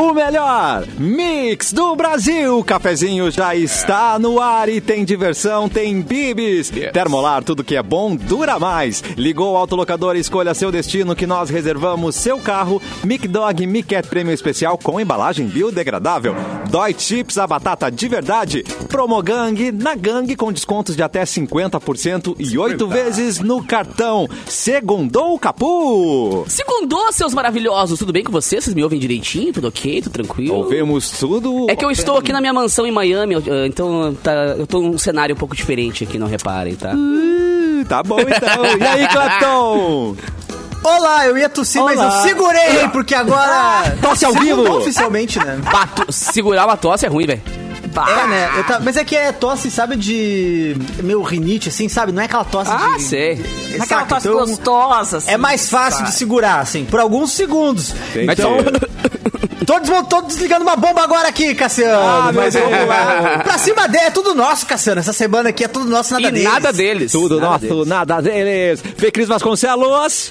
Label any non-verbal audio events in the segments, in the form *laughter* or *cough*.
O melhor mix do Brasil. O cafezinho já está no ar e tem diversão, tem bibis. Termolar, tudo que é bom dura mais. Ligou o autolocador e escolha seu destino que nós reservamos seu carro. Mic Dog Mic Cat Prêmio Especial com embalagem biodegradável. Dói Chips, a batata de verdade. Promogang, na gangue com descontos de até 50% e oito vezes no cartão. Segundou o Capu. Segundou, seus maravilhosos. Tudo bem com vocês? Vocês me ouvem direitinho? Tudo ok? Tudo tranquilo? Ouvemos tudo. É que eu estou aqui na minha mansão em Miami, eu- então tá, eu tô num cenário um pouco diferente aqui, não reparem, tá? Ih, Tá bom então. E aí, Clapton? *laughs* Olá, eu ia tossir, mas Olá. eu segurei, porque agora. Tosse ao vivo. oficialmente, né? Bato- segurar uma tosse é ruim, velho. É, né? Eu tá- Mas é que é tosse, sabe, de. Meu rinite, assim, sabe? Não é aquela tosse Ah, de. sei. Saca? Aquela tosse Então, gostosa, assim. É mais fácil de segurar, assim, por alguns segundos. Então. Todos vão todos desligando uma bomba agora aqui, Cassiano. Ah, mas vamos lá. *laughs* Pra cima dele, é tudo nosso, Cassiano. Essa semana aqui é tudo nosso, nada E deles. nada deles. Tudo Nada nosso, deles. nada deles. Fê Cris Vasconcelos.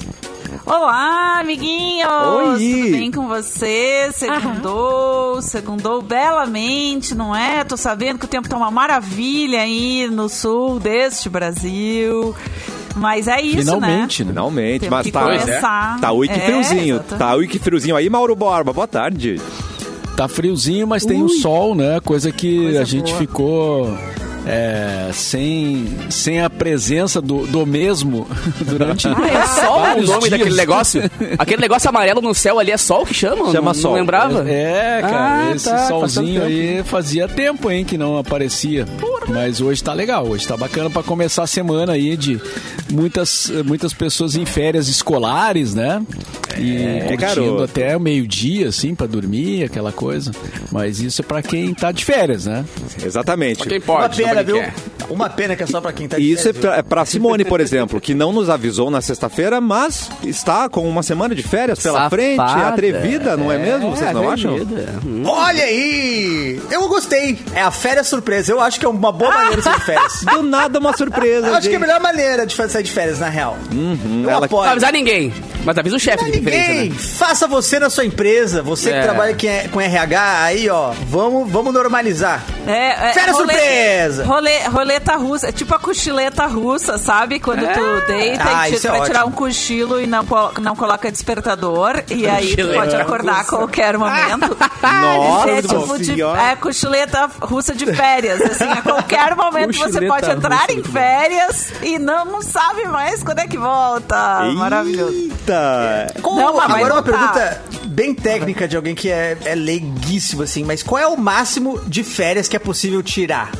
Olá, amiguinhos! Oi. Tudo bem com você? Segundou, segundou belamente, não é? Tô sabendo que o tempo tá uma maravilha aí no sul deste Brasil. Mas é isso, Finalmente, né? né? Finalmente, Temos mas que tá. começar. Tá ui que É, friozinho. exatamente. Tá ui que friozinho aí, Mauro Borba. Boa tarde. Tá friozinho, mas tem o sol, né? Coisa que Coisa a gente boa. ficou é, sem, sem a presença do, do mesmo *laughs* durante Ah, é sol o nome dias. daquele negócio? Aquele negócio amarelo no céu ali é sol que chama? Chama não, sol. Não lembrava? É, cara, Ah, esse tá, solzinho aí fazia tempo, hein, que não aparecia. Mas hoje tá legal, hoje tá bacana pra começar a semana aí de muitas, muitas pessoas em férias escolares, né? E curtindo garoto. até o meio-dia, assim, pra dormir, aquela coisa. Mas isso é pra quem tá de férias, né? Exatamente. Quem Uma pode, pena, nobody viu? quer. Uma pena que é só pra quem tá de E isso é férias, pra, é pra Simone, por exemplo, que não nos avisou na sexta-feira, mas está com uma semana de férias pela Safada. frente, atrevida, não é, mesmo? Vocês não acham? atrevida. Hum. Olha aí! Eu gostei. É a férias surpresa. Eu acho que é uma boa maneira de sair de férias. *laughs* Do nada uma surpresa. Eu acho que é a melhor maneira de fazer- sair de férias, na real. eu ela- Não apoio. avisar ninguém, mas avisa o chefe Não de preferência, ninguém. né? Faça você na sua empresa. Você que É. trabalha com com RH, aí, ó. Vamos, vamos normalizar. É, é, Férias surpresa! Rolê, roleta russa, é tipo a cochileta russa, sabe? Quando tu deita Ah, e é vai tirar um cochilo e não, não coloca despertador. E aí tu Cochileta pode acordar a qualquer momento. *laughs* Nossa é tipo de, é cochileta russa de férias. Assim, a qualquer *laughs* momento você Cochileta pode entrar russa, em férias e não, não sabe mais quando é que volta. Maravilhoso. Eita! Não, vai agora uma voltar. pergunta bem técnica de alguém que é, é leiguíssimo, assim. Mas qual é o máximo de férias que é possível tirar?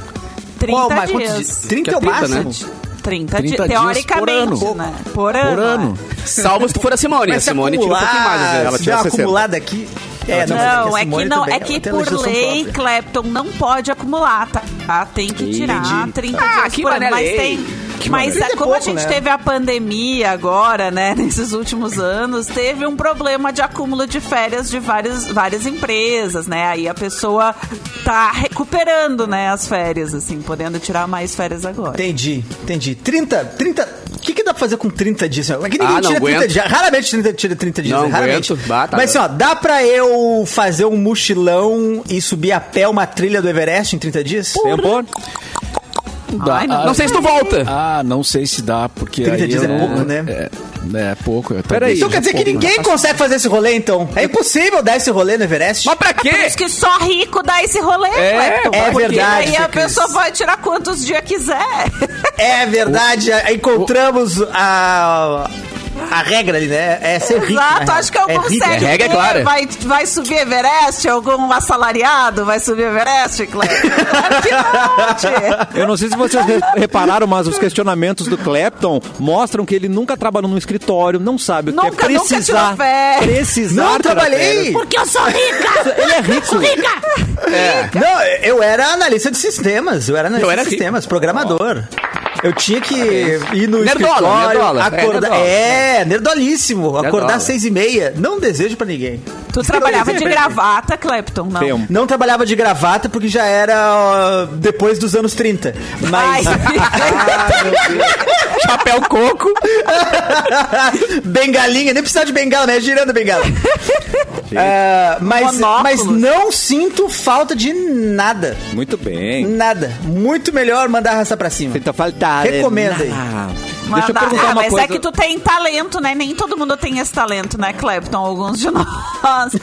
30 qual o ma- quantos dias. dias? 30 Que é o 30, né? máximo? 30, 30 dias, dias teoricamente, por ano. né? Por ano. Por ano. Salvo se tu for a Simone. A Simone tira um pouquinho mais, vezes. Ela se tira der uma 60. acumulada aqui... É, Não, é que não, também, é que por lei, própria. Clapton não pode acumular, tá? Ah, Tem que tirar Entendi. 30 Ah, dias que por ano. Mas lei. tem. Que mas é, É como a pouco, gente né? teve a pandemia agora, né, *laughs* nesses últimos anos, teve um problema de acúmulo de férias de várias, várias empresas, né? Aí a pessoa tá recuperando, né, as férias, assim, podendo tirar mais férias agora. Entendi, entendi. 30, 30... O que, que dá pra fazer com 30 dias? Que ninguém Ah, não tira 30 aguento. dias. Raramente 30, tira 30 dias. Não? Raramente. aguento. Tá Mas assim, ó, dá pra eu fazer um mochilão e subir a pé uma trilha do Everest em 30 dias? Tempo? Dá- Ai, não. ah, Não sei se tu volta. Ah, não sei se dá, porque 30 aí dias eu é pouco, né? É, é pouco. eu Peraí, Então quer dizer que pouco, né? ninguém consegue fazer esse rolê, então? É impossível dar esse rolê no Everest? Mas pra Por quê? isso que só rico dá esse rolê, É, é verdade, Aí a pessoa pode tirar quantos dias quiser. É verdade, a- encontramos a, a regra ali, né? É ser rico. Exato, né? acho que algum é rico. CLT regra é clara. vai, vai subir Everest, algum assalariado vai subir Everest, Cleber. Claro que não, tia. Eu não sei se vocês re- repararam, mas os questionamentos do Clapton mostram que ele nunca trabalhou num escritório, não sabe o que Nunca- é nunca precisar. tirou férias. precisar. Não trabalhei. Porque eu sou rica! Ele é rico. Não, eu era analista de sistemas. Eu era analista Eu era de rico. sistemas, programador. Eu tinha que ir no Nerdola, escritório, nerdola. É, acordar... nerdola. É, nerdolíssimo. Acordar Nerdola. às seis e meia. Não desejo pra ninguém. Tu trabalhava de gravata, Clapton, não? Não trabalhava de gravata porque já era ó, depois dos anos 30. Mas. Ai, *laughs* *laughs* Chapéu coco. *laughs* bengalinha, nem precisava de bengala, né? Girando a bengala. Ah, mas, Monóculos. mas não sinto falta de nada. Muito bem. Nada. Muito melhor mandar arrastar pra cima. Sinta falta. Recomenda aí. Ah, Deixa eu perguntar ah, uma mas coisa. é que tu tem talento, né? Nem todo mundo tem esse talento, né, Clapton? Alguns de *laughs* nós. Mas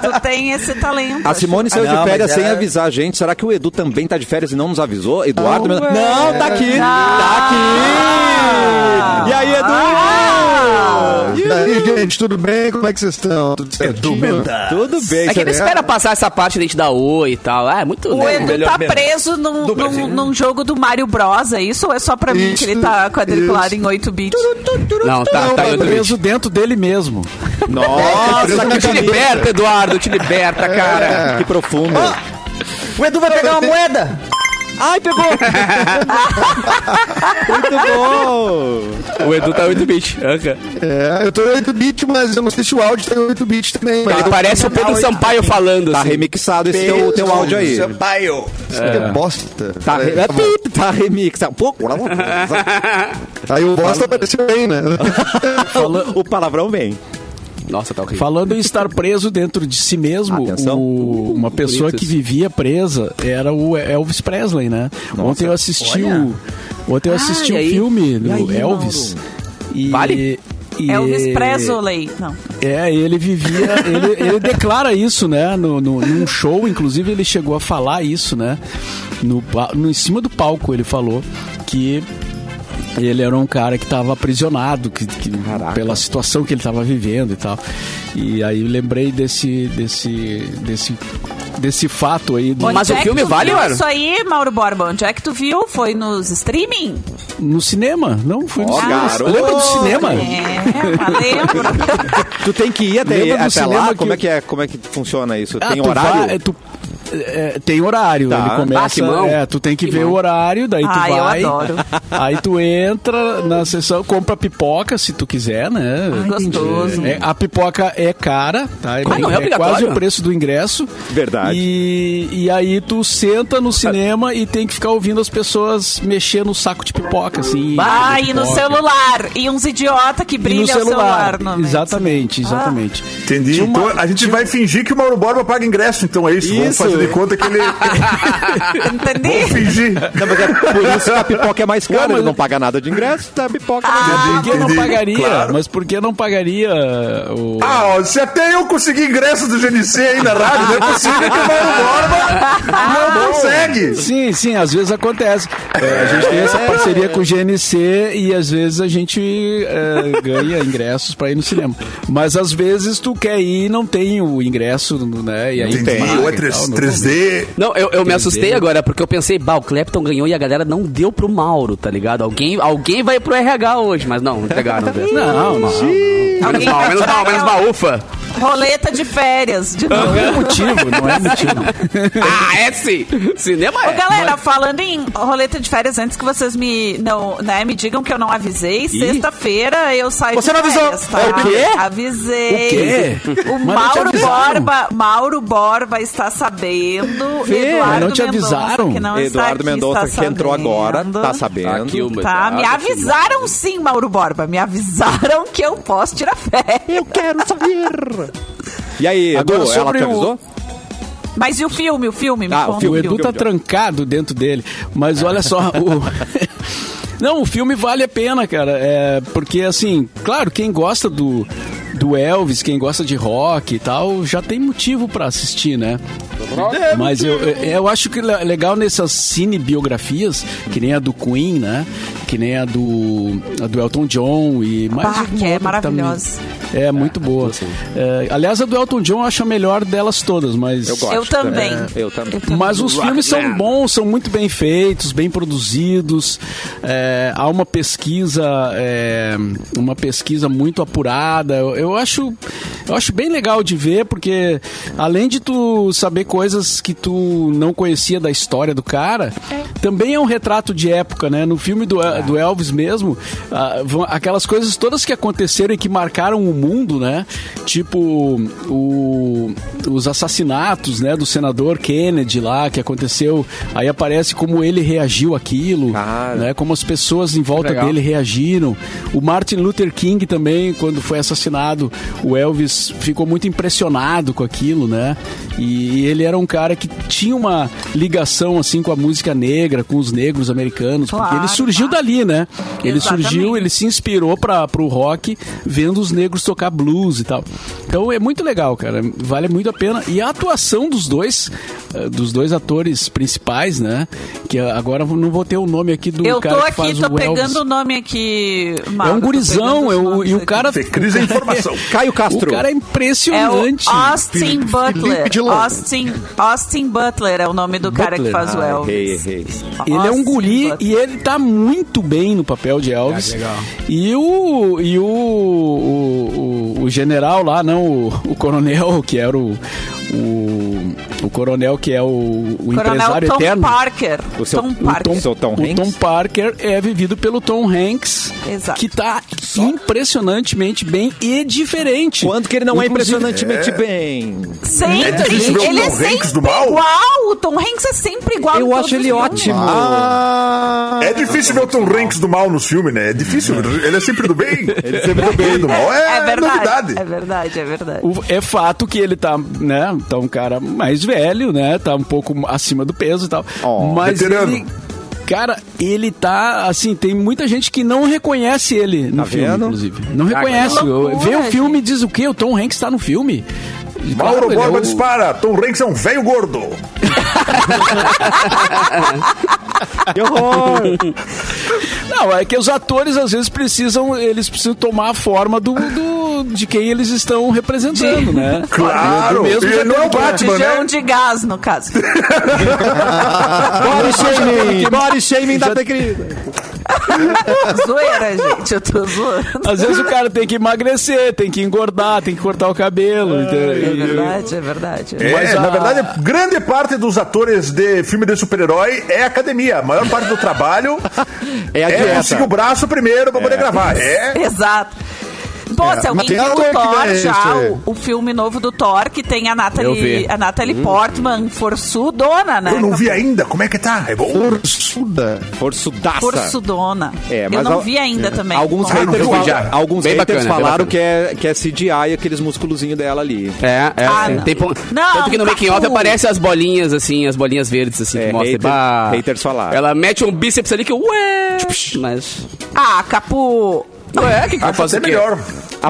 tu tem esse talento. A. Simone saiu Ah, não, de férias sem era- avisar a gente. Será que o Edu também tá de férias e não nos avisou? Eduardo? Não, não, é. tá aqui. Não. Tá aqui. E aí, Edu? Ah! E aí, gente, tudo bem? Como é que vocês estão? Tudo certinho? Tudo bem. É que ele espera passar essa parte de a gente dar oi e tal. Ah, é muito. O né, Edu tá preso num, num, num jogo do Mario Bros, é isso? Ou é só pra mim que ele tá quadriculado em 8 bits? Não, tá, Não, tá em outro preso dentro dele mesmo. Nossa, Te liberta, Eduardo, te liberta, cara. que profundo. O Edu vai pegar uma moeda. Ai, pegou! *laughs* Muito bom! O Edu tá 8 bits. Anca. É, eu tô em 8-bit, mas eu não sei se o áudio tá em 8-bit também. Ele parece o Pedro Sampaio falando. Tá assim. remixado esse teu, teu áudio aí. Sampaio. Isso aqui é bosta. Tá, re... É, tá é, *laughs* tá remixado. Pô, Aí o bosta apareceu bem, né? *laughs* o palavrão vem. Nossa, tá horrível. Falando em estar preso dentro de si mesmo, o- uma pessoa que vivia presa era o Elvis Presley, né? Ontem eu assisti o ontem eu assisti Ah, e o aí? filme do aí, Elvis. E, Vale? e- Elvis Presley. Não. É, ele vivia. ele, ele declara isso, né? No, no, num show, inclusive, ele chegou a falar isso, né? No, no, em cima do palco, ele falou que ele era um cara que estava aprisionado que, que- pela situação que ele estava vivendo e tal. E aí eu lembrei desse, desse, desse, desse fato aí do- Mas o é que filme vale, mano? Isso aí, Mauro Borba, onde é que tu viu? Foi nos streaming? no cinema. Não, foi no Ó, cinema. garoto. Lembra do cinema? É, lembro. *laughs* Tu tem que ir até, até cinema lá? que- Como é que é? Como é que funciona isso? Ah, tem tu horário? vai- tu- é, tem horário, Tá. ele começa. Ah. É, tu tem que, Que ver mão. o horário, daí tu Ah, eu vai. adoro. *laughs* Aí tu entra na sessão, compra pipoca se tu quiser, né? Gostoso. É, a pipoca é cara, tá? É, Ah, não é obrigatório? quase o preço do ingresso. Verdade. E, e aí tu senta no cinema e tem que ficar ouvindo as pessoas mexer no saco de pipoca, assim. Ah, e no celular. E uns idiota que brilha no o celular. no meio. exatamente, exatamente. Entendi. Tinha uma- então a gente vai fingir que o Mauro Borba paga ingresso, então é isso. Vamos Isso. fazer de conta que ele. *laughs* Entendi? Vamos fingir. Não, mas é por isso que a pipoca é mais cara. Ué, mas- Ele não paga nada de ingresso, tá? A pipoca Ah, mais Por que não pagaria? claro. Mas por que não pagaria o. Ah, ó, se até eu consegui ingresso do GNC aí na rádio, não é possível que o Mauro Borba não consegue. Sim, sim, às vezes acontece. É, a gente tem essa parceria com o GNC e às vezes a gente é, ganha ingressos pra ir no cinema. Mas às vezes tu quer ir e não tem o ingresso, né? E aí tu Entendi. Ou é e 3, tal, não- 3D. Não, eu, eu me 3D. assustei agora, porque eu pensei, bah, o Clapton ganhou e a galera não deu pro Mauro, tá ligado? Alguém, alguém vai pro RH hoje, mas não, não entregaram. velho. Não, não. Menos Alguém mal, menos mal, menos mal, ufa. Roleta de férias. De novo. Não é motivo, não é motivo. *laughs* Ah, é sim. Cinema Ô, é. galera, falando em roleta de férias, antes que vocês me, não, né, me digam que eu não avisei, sexta-feira eu saio Você de não avisou. férias, tá? O quê? Avisei. O quê? O não Mauro? Borba, Mauro Borba está sabendo. Fê, Eduardo não te Mendonça, avisaram? que não Eduardo Mendonça, está que entrou sabendo. agora, tá sabendo. Aqui o Tá, me avisaram sim, Mauro Borba. Me avisaram que eu posso tirar férias. Eu quero saber. E aí, Edu, Agora, ela te o- avisou? Mas e o filme? O filme? Me Ah, o conta filme, O Edu tá trancado dentro dele. Mas olha só, o... *laughs* Não, o filme vale a pena, cara. É, porque, assim, claro, quem gosta do, do Elvis, quem gosta de rock e tal, já tem motivo pra assistir, né? Mas eu, eu- acho que é legal nessas cinebiografias, que nem a do Queen, né? Que nem a do, a do Elton John e mais Bah, que é maravilhosa. também. É, muito boa. É, aliás, a do Elton John eu acho a melhor delas todas, mas... Eu gosto. Eu também. É, eu também. Mas os filmes são bons, são muito bem feitos, bem produzidos. é, há uma pesquisa, é, uma pesquisa muito apurada. Eu, eu acho, Eu acho bem legal de ver, porque além de tu saber coisas que tu não conhecia da história do cara, também é um retrato de época, né? No filme do, do Elvis mesmo, ah, aquelas coisas todas que aconteceram e que marcaram o mundo, né? Tipo o- os assassinatos, né, do senador Kennedy lá, que aconteceu. Aí aparece como ele reagiu àquilo, Cara. né? Como as pessoas em volta dele reagiram. O Martin Luther King também, quando foi assassinado, o Elvis ficou muito impressionado com aquilo, né? E ele era um cara que tinha uma ligação assim com a música negra, com os negros americanos, porque Claro, ele surgiu claro. dali, né? Ele Exatamente. surgiu, ele se inspirou para pro rock vendo os negros tocar blues e tal. Então é muito legal, cara. Vale muito a pena. E a atuação dos dois, dos dois atores principais, né? Que agora eu não vou ter o nome aqui do Eu cara tô que aqui, faz tô o Elvis. pegando o nome aqui. É um gurizão, pegando é o- e o cara. Fê Cris é informação. *laughs* Caio O Castro. cara é É o impressionante. Austin Felipe Butler. de. Austin, Austin Butler é o nome do cara que Butler. faz o Ah, Elvis. errei, errei. Ele é um Austin guri Butler. e ele tá muito bem no papel de Elvis. Ah, legal. E o e o, o, o, o general lá, não, o, o coronel, que era o, o, o coronel que é o, o Coronel empresário Tom eterno. Parker. O seu- Tom o Parker. Tom- Seu Tom o Hanks? Tom Parker é vivido pelo Tom Hanks, Exato. que tá impressionantemente bem e diferente. Quanto que ele não é Inclusive- impressionantemente bem. Sempre. É difícil ver o ele Tom é Hanks sempre do mal? igual. O Tom Hanks é sempre igual. Eu acho ele ótimo. Ah, É difícil ver o Tom Hanks do mal nos filmes, né? É difícil. *laughs* Ele é sempre do bem. Ele é sempre do bem. Do mal é, É verdade. novidade. É verdade, é verdade. O- é fato que ele tá, né, tá um cara mais velho, né, tá um pouco acima do peso e tal. Oh, mas veterano. ele, cara, ele tá, assim, tem muita gente que não reconhece ele no Tá filme, vendo? inclusive. Não Ah, reconhece. que loucura, Vê o filme e gente. diz o quê? O Tom Hanks tá no filme. Mauro claro, é Borba o- dispara. Tom Hanks é um velho gordo. *laughs* Que horror! *laughs* Não, é que os atores às vezes precisam, eles precisam tomar a forma do, do- de quem eles estão representando, né? Claro. Mesmo jeito não é o Batman, né? de gás, no caso. *laughs* body shaming! Body shaming da querida. *laughs* Zoeira, gente. Eu tô zoando. Às vezes o cara tem que emagrecer, tem que engordar, tem que cortar o cabelo. entendeu? É E- verdade, é verdade. É, Mas a- na verdade, grande parte dos atores de filme de super-herói é academia. A maior parte do trabalho *laughs* É a é dieta. conseguir o braço primeiro pra poder gravar. É. Exato. Pô, se alguém viu o que Thor é já, o, o filme novo do Thor, que tem a Eu Natalie, a Natalie Portman, forçudona, né? Eu não vi ainda. Como é que tá? É bom? forçuda. Forçudaça. Forçudona. É, eu mas não al- vi ainda também. Alguns Bom, haters, eu já. alguns Bem haters bacana, bem falaram bacana. que é, que é CGI aqueles musculozinhos dela ali. É, é. Ah, sim. não. Tem Não, Tanto que no making off aparece as bolinhas, assim, as bolinhas verdes, assim, É, que mostra. hater- bah, haters falaram. Ela mete um bíceps ali que, ué. Mas. Ah, Capu. Ué, o que, que eu faço quê? melhor.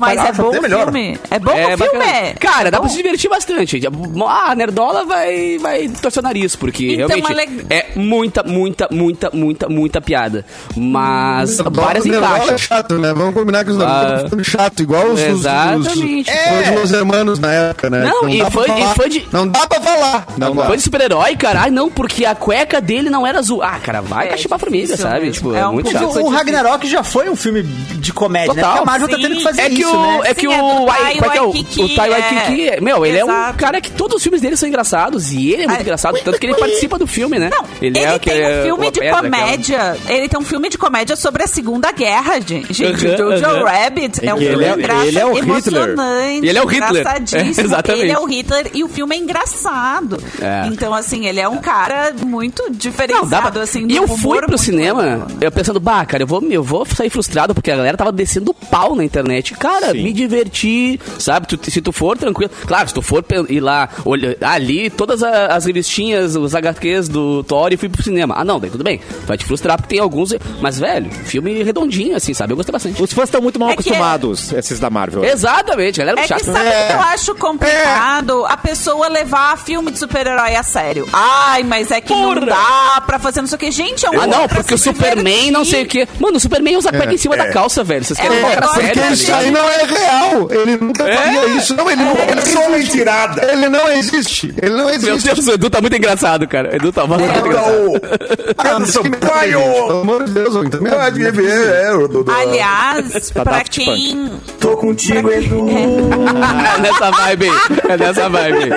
Mas é bom o melhor. filme. É bom o filme. bacana. é. Cara, dá Bom. pra se divertir bastante. Ah, a Nerdola vai, vai torcer o nariz, porque Então, realmente é leg- é muita, muita, muita, muita, muita piada. Mas várias Nerdola encaixam. é chato, né? Vamos combinar que os Nerdola ficando chato, igual os, os, os, Exatamente. os, os Los Hermanos na época, né? Não, e dá pra fã- e falar. fã de- Não dá pra falar. Não Agora. Fã de super-herói, cara. Ai, não, porque a cueca dele não era azul. Ah, cara, vai É cachimbar a família, difícil sabe? Tipo, É é, muito chato. O Ragnarok já foi um filme de comédia, né? Porque a Marvel tá tendo que fazer É que o. né? É que Sim, o. é do Wai- Tai qual é que é o, o Tai Waititi. é. Meu, ele é um Exato. cara que todos os filmes dele são engraçados. E ele é muito Ah, engraçado. Tanto que ele participa do filme, né? Não, ele, é tem aquele- um filme de pedra, aquela- comédia. Ele tem um filme de comédia sobre a Segunda Guerra, gente. Gente, Aham, Jojo aham. Rabbit é um Ele filme é- engraçado, ele é o Hitler. emocionante. Ele é o Hitler. engraçadíssimo. É, exatamente. Ele é o Hitler e o filme é engraçado. É. Então, assim, ele é um cara muito diferenciado, Não, assim, E eu fui pro cinema, eu pensando, bah, cara, eu vou, eu vou sair frustrado porque a galera tava descendo pau na internet. Cara, Sim. me diverti, sabe? Tu- se tu for tranquilo. Claro, se tu for ir lá, olha, ali, todas a- as revistinhas, os HQs do Thor e fui pro cinema. Ah, não, daí tudo bem. Vai te frustrar porque tem alguns. Mas, velho, filme redondinho, assim, sabe? Eu gostei bastante. Os fãs estão muito mal É que acostumados, esses da Marvel. Exatamente, a galera é É que sabe o que eu acho complicado? A pessoa levar filme de super-herói a sério. Ai, mas é que não Porra! dá pra fazer não sei o que. Gente, é um Ah, não, porque o Superman divertir. não sei o quê. Mano, o Superman usa cueca em cima é. da calça, velho. Vocês É querem colocar negócio sério, Porque ligado? Não é real. Ele nunca faria isso. Não, ele não, ele É não só existe. mentirada. Ele não existe. Ele não Meu existe. Deus, o Edu tá muito engraçado, cara. Edu tá muito Então, engraçado. o Pedro Sampaio. Pelo amor de Deus, eu também. É, o do, do- Aliás, Tá pra quem. Tô contigo, Edu. É nessa vibe aí. É nessa vibe.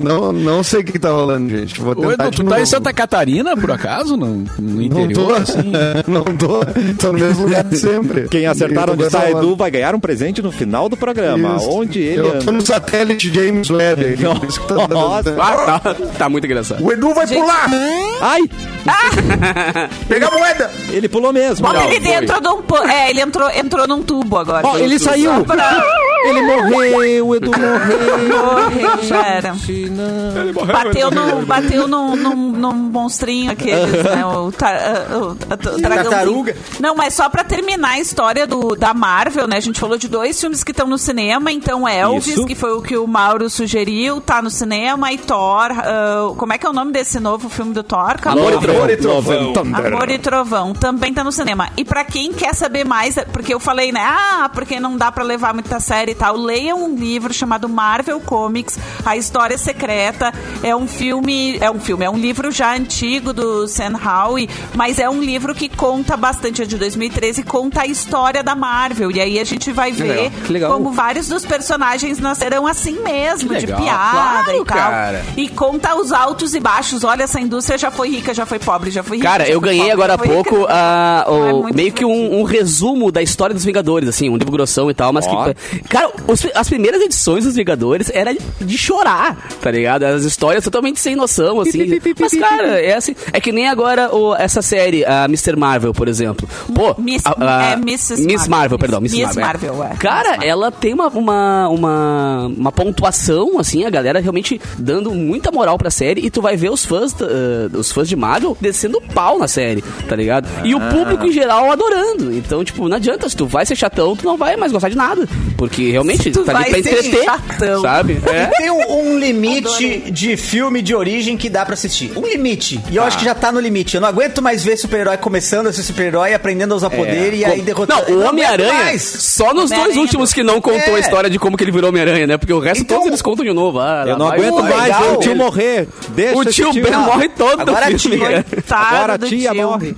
Não, não sei o que tá rolando, gente. Vou Ô, tentar Edu, de tu tá em Santa Catarina, por acaso? No, no Não interior? tô, assim? *laughs* não tô. Tô no mesmo lugar de sempre. Quem acertar tô onde falando. Edu vai ganhar um presente no final do programa. Isso. Onde ele Eu tô anda. no satélite James Webb. tá Nossa. Ah, tá, tá muito engraçado. O Edu vai pular. Ai, *laughs* Pegar a moeda. ele pulou mesmo. Bota ele dentro de um. É, ele entrou, entrou num tubo agora. Ó, ele saiu. *laughs* Ele morreu, o Edu morreu. Morreu, já era. Bateu, no, bateu num, num, num monstrinho aqueles, né? O, tar, ah, o, a- o dragãozinho. Tartaruga. Não, mas só pra terminar a história do, da Marvel, né? A gente falou de dois filmes que estão no cinema. Então, Elvis, Isso. que foi o que o Mauro sugeriu, tá no cinema. E Thor. ah, como é que é o nome desse novo filme do Thor? Amor e Trovão. Amor e Trovão. Amor e Trovão também tá no cinema. E pra quem quer saber mais, porque eu falei, né? Ah, porque não dá pra levar muita série e tal. Leiam um livro chamado Marvel Comics, A História Secreta. É um filme, é um filme, é um livro já antigo do Sam Howe, mas é um livro que conta bastante, é de 2013, conta a história da Marvel. E aí a gente vai ver legal, legal. como vários dos personagens nascerão assim mesmo, Que de legal, piada claro, e tal. cara. E conta os altos e baixos. Olha, essa indústria já foi rica, já foi pobre, já foi rica. Cara, eu ganhei pobre, agora há rica. pouco a, o- É meio que um, um resumo da história dos Vingadores, assim, um livro grossão e tal, mas Ó. que. Cara, os- as primeiras edições dos Vingadores era de chorar, tá ligado? As histórias totalmente sem noção, assim. Mas, cara, é assim. É que nem agora o- essa série, a Mr. Marvel, por exemplo. Pô, Miss- a- a- é Mrs. Miss Marvel. Marvel, perdão, Miss, Miss Marvel. Marvel, é. Cara, Marvel. ela tem uma, uma, uma, uma pontuação, assim, a galera realmente dando muita moral pra série e tu vai ver os fãs, uh, os fãs de Marvel descendo pau na série, tá ligado? E o público em geral adorando. Então, tipo, não adianta, se tu vai ser chatão, tu não vai mais gostar de nada. Porque realmente Tu tá ali pra entreter, chatão. sabe? É. Tem um, um limite de filme de origem que dá pra assistir. Um limite. E eu acho que já tá no limite. Eu não aguento mais ver super-herói começando a ser super-herói, aprendendo a usar poder e aí derrotando. Não, o Homem-Aranha, mais. só nos dois últimos que não contou É. a história de como que ele virou Homem-Aranha, né? Porque o resto Então, todos eles contam de novo. Ah, Eu não vai aguento mais legal. ver o tio morrer. Deixa O esse tio Ben morre todo Agora tio- cara. Coitado Agora a tia tio.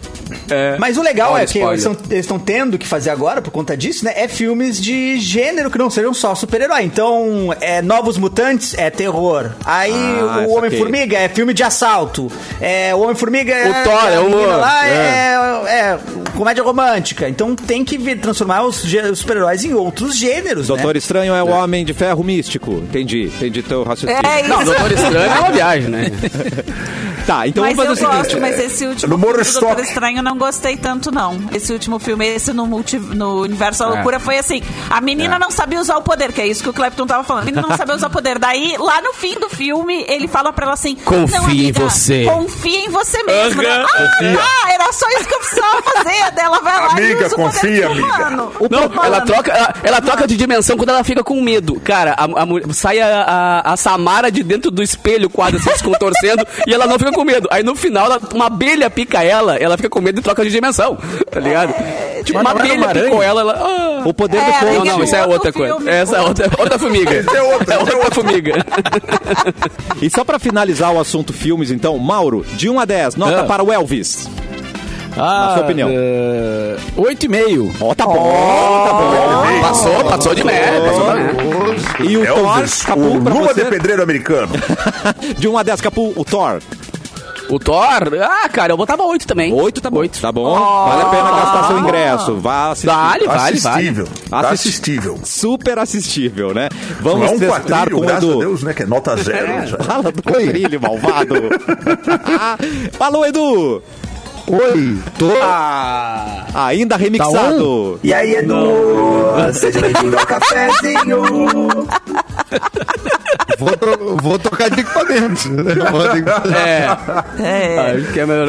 Morre. Mas o legal Olha, é que spoiler. eles estão tendo que fazer agora, por conta disso, né? É filmes de gênero que não sejam só super-herói. Então, é Novos Mutantes é terror. Aí Ah, o. Homem-Formiga é filme de assalto. É, o Homem-Formiga é. O Thor é a humor. menina Lá é, é comédia romântica. Então tem que ver- transformar os, os super-heróis em outros gêneros. Doutor né? Estranho é o Homem de Ferro místico. Entendi, entendi teu raciocínio. É isso. Não, Doutor Estranho é uma *laughs* viagem, né? *laughs* Tá, então Mas eu vamos fazer o gosto, seguinte. mas esse último No filme do Morristock. Doutor Estranho eu não gostei tanto, não. Esse último filme, esse no, multi, no Universo da É. Loucura, foi assim: a menina não sabia usar o poder, que é isso que o Clapton tava falando. A menina não sabia usar o poder. Daí, lá no fim do filme, ele fala pra ela assim: Confia "Não, em você." Confia em você mesma. Aham, ah, ah, era só isso que eu precisava fazer. Daí ela vai lá Amiga, e usa o confia, poder de amiga. humano. Não, Humano. ela troca, ela, ela troca de dimensão quando ela fica com medo. Cara, a, a mulher- sai a, a, a Samara de dentro do espelho, quase assim, se contorcendo, *laughs* e ela não fica com medo. Aí no final, ela- uma abelha pica ela, ela fica com medo e troca de dimensão, tá ligado? tipo, uma Mas não era abelha uma aranha? picou ela, ela. ah. O poder do É, fogo. Não, não, isso é outra coisa. filme. Essa é outra, outra formiga. É outro, É *laughs* é outra formiga. E só pra finalizar o assunto filmes, então, Mauro, de 1 a 10, nota Ah. para o Elvis. Ah, sua opinião. é, Oito e meio. Ó, tá bom, tá bom. Passou, passou de merda. Passou de merda. E o Elvis, Thor, Capu, o você? de Pedreiro Americano. *laughs* De 1 a 10, Capu, o Thor. O Thor, ah, cara, eu botava oito também. 8 tá bom. Oito. Tá bom. Vale a pena gastar seu ingresso. Vá assistir. Vale, vale, vale. Assistível. Tá Assisti- assistível. Super assistível, né? Não Vamos é um testar quadrilho, com o graças a Edu. Deus, né? Que é nota zero. já. Fala do quadrilho, malvado. *laughs* Falou, Edu. Oi, tô. Ainda remixado. E aí, Edu? *laughs* Seja bem-vindo ao cafezinho. Vou, tro- vou trocar de equipamento. É, É. é.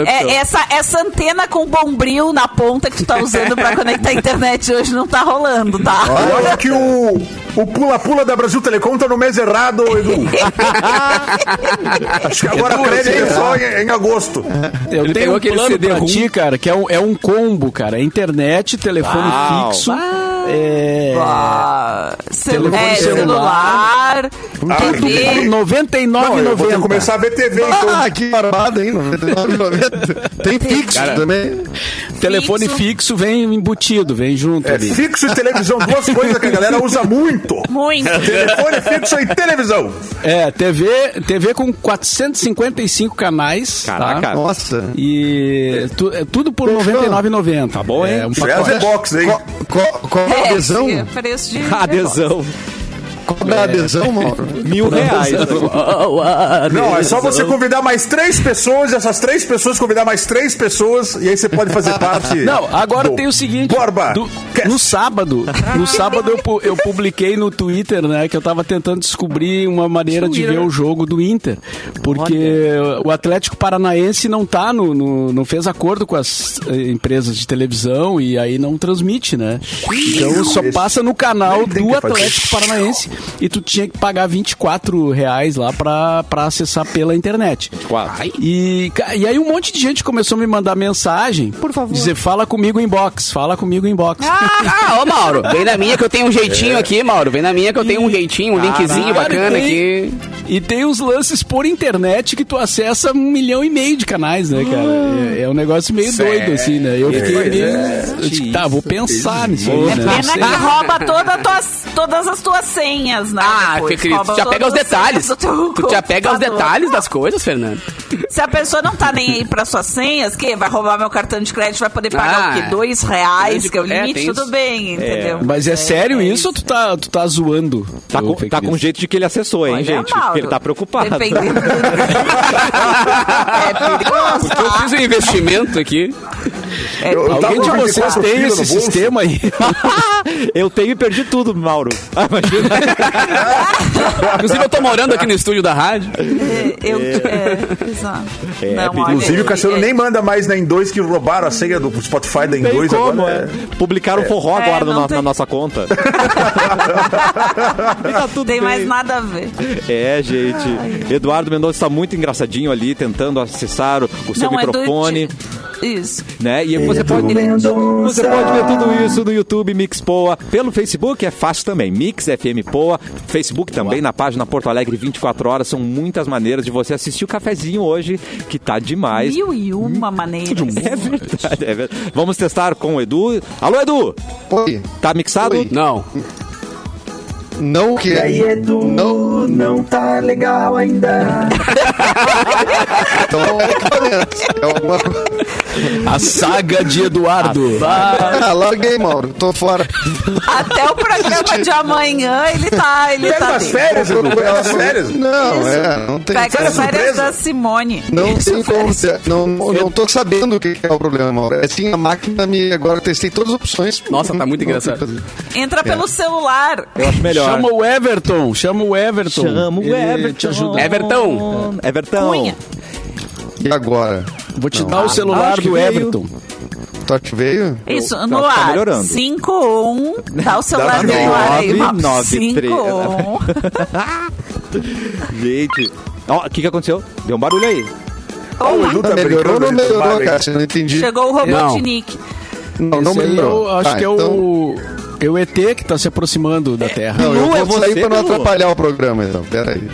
É, essa, essa antena com bombril na ponta que tu tá usando pra conectar a internet hoje não tá rolando, tá? Acho que o o pula-pula da Brasil Telecom tá no mês errado, Edu. *laughs* acho que agora a crédito é só em, em agosto. Eu Ele tenho pegou um aquele plano CD pra ti, cara, que é um, é um combo, cara. Internet, telefone Uau. fixo. É, Ah, celu Telefone é, celular, TV. R$ Não, eu vou ter que 99,90. começar a ver TV, então. Ah, que barbada, hein? 99,90. Tem fixo também. Telefone Fixo. fixo vem embutido, vem junto É, ali. fixo e televisão, duas coisas que a galera usa muito. Muito. Telefone fixo e televisão. É, TV, TV com 455 canais. Caraca. Tá? Nossa. E tu- é tudo por R$ 99,90. Tá bom, hein? É um é pacote. box, hein? Qual, qual, qual é a É, adesão? Qual é a adesão, Mauro? Mil reais. Não, é só você convidar mais três pessoas, e essas três pessoas convidar mais três pessoas, e aí você pode fazer parte. *laughs* Não, agora do tem o seguinte. Borba. do- no sábado, no sábado eu, eu publiquei no Twitter, né, que eu tava tentando descobrir uma maneira de ver o jogo do Inter. Porque o Atlético Paranaense não tá no, no- não fez acordo com as eh, empresas de televisão e aí não transmite, né? Então só passa no canal do. Atlético Paranaense e tu tinha que pagar 24 reais lá pra, pra acessar pela internet. Quatro. E, ca- e aí um monte de gente começou a me mandar mensagem. Por favor. Dizer, fala comigo em box, fala comigo em box. Ah, ô Mauro, vem na minha que eu tenho um jeitinho aqui, Mauro. Vem na minha que eu tenho um jeitinho, um linkzinho Cara, bacana tem- aqui. E tem os lances por internet que tu acessa um milhão e meio de canais, né, cara? É, é um negócio meio doido, assim, né? Eu fiquei Pois meio. é. Eu disse, tá, vou pensar nisso aí, É né? Não pena que rouba toda tuas- todas as tuas senhas, né? Ah, depois. Rouba tu já pega os detalhes. Tu já pega os detalhes das coisas, Fernando. Se a pessoa não tá nem aí pra suas senhas, que vai roubar meu cartão de crédito, vai poder pagar Ah, o quê? Dois reais, que é o é, limite, tudo bem, entendeu? Mas é sério é isso ou tu tá, tu tá zoando? Tá com, tá com jeito de que ele acessou, hein, Olha, gente? Mauro, Porque ele tá preocupado. Dependendo do... *laughs* é perigoso, Porque eu tá? fiz um investimento aqui. É Eu- Alguém de vocês 24 tem esse sistema aí? *laughs* Eu tenho e perdi tudo, Mauro. Ah, imagina. *laughs* *laughs* Inclusive, eu tô morando aqui no estúdio da rádio. É, eu, é, exato. Não, olha, Inclusive, o Cassiano é- nem manda mais na Em2 que roubaram a senha do Spotify da Tem Em2 como, agora. é. Publicaram forró É, agora no- tem- na nossa conta. *laughs* E tá tudo Tem bem. mais nada a ver. É, gente. Eduardo Mendonça está muito engraçadinho ali, tentando acessar o, o seu Não, é do microfone. Isso. né? E você pode, você pode ver tudo isso no YouTube Mix Poa. Pelo Facebook é fácil também. Mix FM Poa. Facebook também, na página Porto Alegre 24 horas. São muitas maneiras de você assistir o cafezinho hoje, que tá demais. Mil e uma maneiras. *laughs* É verdade, é verdade. Vamos testar com o Edu. Alô, Edu! Oi. Tá mixado? Oi. Não. Não que Não. não tá legal ainda. *laughs* Então é. É alguma coisa. A saga de Eduardo. Ah, larguei, Mauro. Tô fora. Até o programa de amanhã ele tá. Ele Pega tá as férias, Edu. Pega as férias. Não, é, não tem. Pega as férias surpresa. da Simone. Não Isso, tem como. Não, não tô sabendo o que é o problema, Mauro. É sim, a máquina me. Agora eu testei todas as opções. Nossa, tá muito engraçado. Entra pelo celular. Eu acho melhor. Chama o Everton, chama o Everton. Chama o Everton. Te ajuda. Everton. Everton. Cunha. E agora? Vou te dar o celular acho que do. Everton. Tote veio? Isso, no tá ar. melhorando. 51. Dá o *laughs* celular Dá no ar aí. nove, nove, 51. *laughs* Gente. Ó, o que, que aconteceu? Deu um barulho aí. O Edu tá melhorou ou não melhorou, cara? Você não entendi. Chegou o Robotnik. Não, não aí melhorou. eu acho Tá, que é então- o, é o ET que tá se aproximando da Terra. Não, eu Bilu, é vou sair você, pra não Bilu? atrapalhar o programa, então. Pera aí.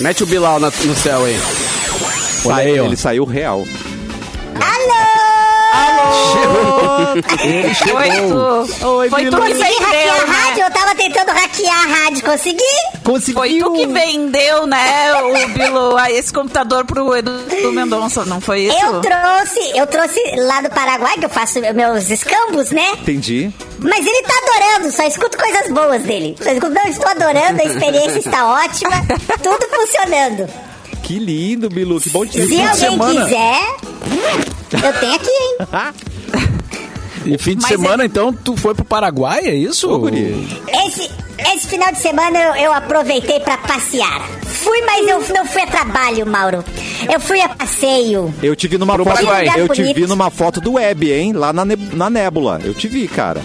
Mete o Bilal na- no céu aí. Olha Sai- aí. Ele saiu real. Foi tu. Oi, Foi tu que Consegui hackear vendeu, a né? rádio, eu tava tentando hackear a rádio, consegui? Foi tu que vendeu, né, o Bilo, esse computador pro Edu Mendonça, não foi isso? Eu trouxe, eu trouxe lá do Paraguai, que eu faço meus escambos, né? Entendi. Mas ele tá adorando, só escuto coisas boas dele. Só escuto, não, estou adorando, a experiência está ótima, tudo funcionando. Que lindo, Bilu. Que bom te ter Se alguém semana. quiser, eu tenho aqui, hein? E fim de Mas semana, então, tu foi pro Paraguai, é isso? Ô, guri. Esse, esse final de semana eu, eu aproveitei pra passear. Fui, mas eu não fui a trabalho, Mauro. Eu fui a passeio. Eu te vi numa foto. Paraguai. Eu te Bonito. vi numa foto do Web, hein? Lá na, neb- na Nébula. Eu te vi, cara.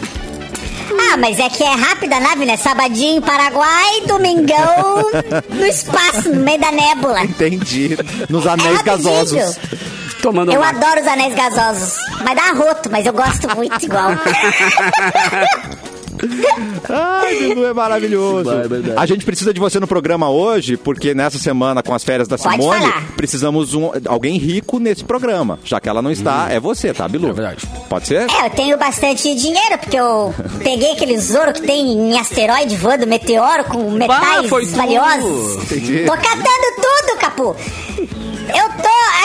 Ah, mas é que é rápida a nave, né? Sabadinho, Paraguai, domingão, *laughs* no espaço, no meio da nébula. Entendi. Nos anéis É gasosos. Tomando Eu adoro os anéis gasosos. Mas dá arroto, mas eu gosto muito igual. *laughs* Ai, Bilu, é maravilhoso. Vai, é. A gente precisa de você no programa hoje, porque nessa semana, com as férias da Pode Simone, falar. precisamos um, alguém rico nesse programa. Já que ela não está, é você, tá, Bilu? É verdade. Pode ser? É, eu tenho bastante dinheiro, porque eu peguei aqueles ouro que tem em asteroide voando, meteoro, com metais foi tudo. valiosos. Entendi. Tô catando tudo, Capu. Eu tô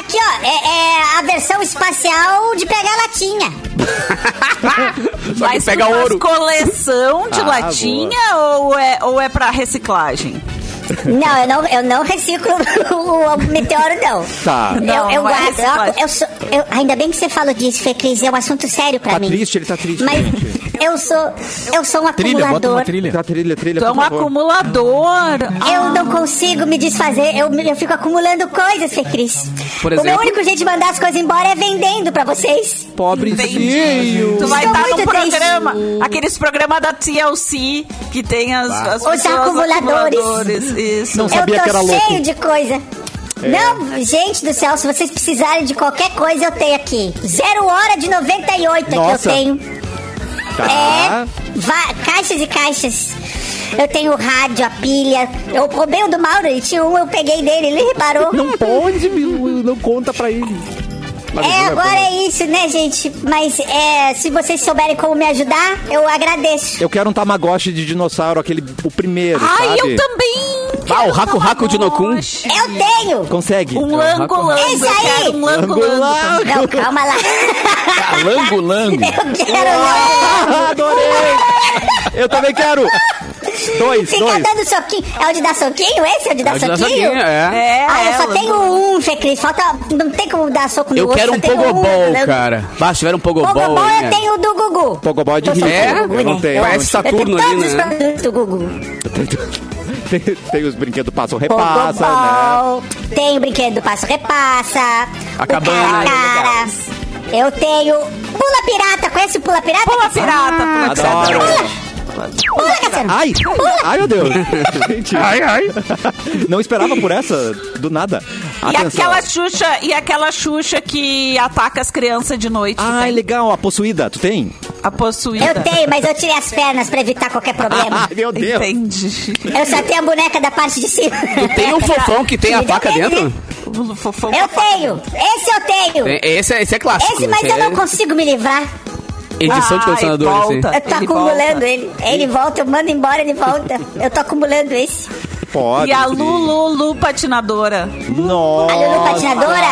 aqui, ó, é, é a versão espacial de pegar latinha. *laughs* Mas pega tu faz ouro. coleção de Ah, latinha ou é, ou é pra reciclagem? Não, eu não, eu não reciclo o, o meteoro, não. Tá. Eu, Não, eu é guardo. Eu, eu sou, eu- ainda bem que você falou disso, Fê Cris, é um assunto sério pra Tá mim. triste, ele tá triste, Mas gente. eu sou, eu sou um Trilha, bota acumulador. uma trilha. Tá, trilha, trilha, Tu é por um favor. acumulador. Eu não consigo me desfazer, eu, eu fico acumulando coisas, Fê Cris. Por O meu exemplo? único jeito de mandar as coisas embora é vendendo pra vocês. Pobrezinho. Tu vai estar no muito triste. programa, aqueles programas da TLC que tem as, as Os acumuladores. acumuladores. Isso. Não sabia eu tô que era cheio louco. de coisa. É. Não, gente do céu, se vocês precisarem de qualquer coisa, eu tenho aqui. Zero hora de 98 aqui eu Nossa. tenho. Tá. É, caixas e caixas. Eu tenho o rádio, a pilha. Eu roubei o do Mauro, ele tinha um, eu peguei dele, ele reparou. Não pode, não conta pra ele. É, Bilu agora é isso, né, gente? Mas é, se vocês souberem como me ajudar, eu agradeço. Eu quero um Tamagotchi de dinossauro, aquele, o primeiro, Ai, sabe? eu também. Ah, o Raku Raku de Nokun. Eu tenho! Consegue? Um lango lango. Esse aí. um lango lango. Não, calma lá. Ah, *laughs* lango, lango. Eu quero. Ah, adorei! Eu também quero! Dois, Fica dois. dando soquinho. É o de dar soquinho esse? É o de dar dar soquinho? soquinho, é. É, Ah, eu é, só tenho um, Fê Cris. Falta. Não tem como dar soco no Eu outro. quero só um pogobol, né? cara. Bah, se tiver um pogobol, Pogobol eu é. tenho o do Gugu. Pogobol é de Eu rico. É? Gugu, Eu não né? tenho. Eu- Parece Saturno eu tenho ali, todos né? os produtos do Gugu. Tem, tem os brinquedos passo repassa, né? Pogobol, tem o brinquedo do Passo Repassa. A o cabana. cara. Eu tenho Pula Pirata. Conhece o Pula Pirata? Pula pirata, pula pirata. Adoro. Pula, Cassiano. Ai! Ai, meu Deus! Gente, ai, ai! *laughs* Não esperava por essa, do nada. E aquela Xuxa, e aquela Xuxa que ataca as crianças de noite. tu Ai, tem? legal, a possuída, tu tem? A possuída. Eu tenho, mas eu tirei as pernas pra evitar qualquer problema. *laughs* Ai, meu Deus! Entendi. Eu só tenho a boneca da parte de cima. Tem um fofão que tem a faca dentro? Fofão Eu tenho. Esse eu tenho. Tem- Esse, é- esse é clássico. Esse, mas Esse eu não é consigo me livrar. Edição de Ai, colecionador, assim. volta. Eu tô Ele acumulando volta. ele. Ele volta, eu mando embora, ele volta. Eu tô acumulando esse. Pode. E a. Lulu patinadora. Nossa! A Lulu patinadora?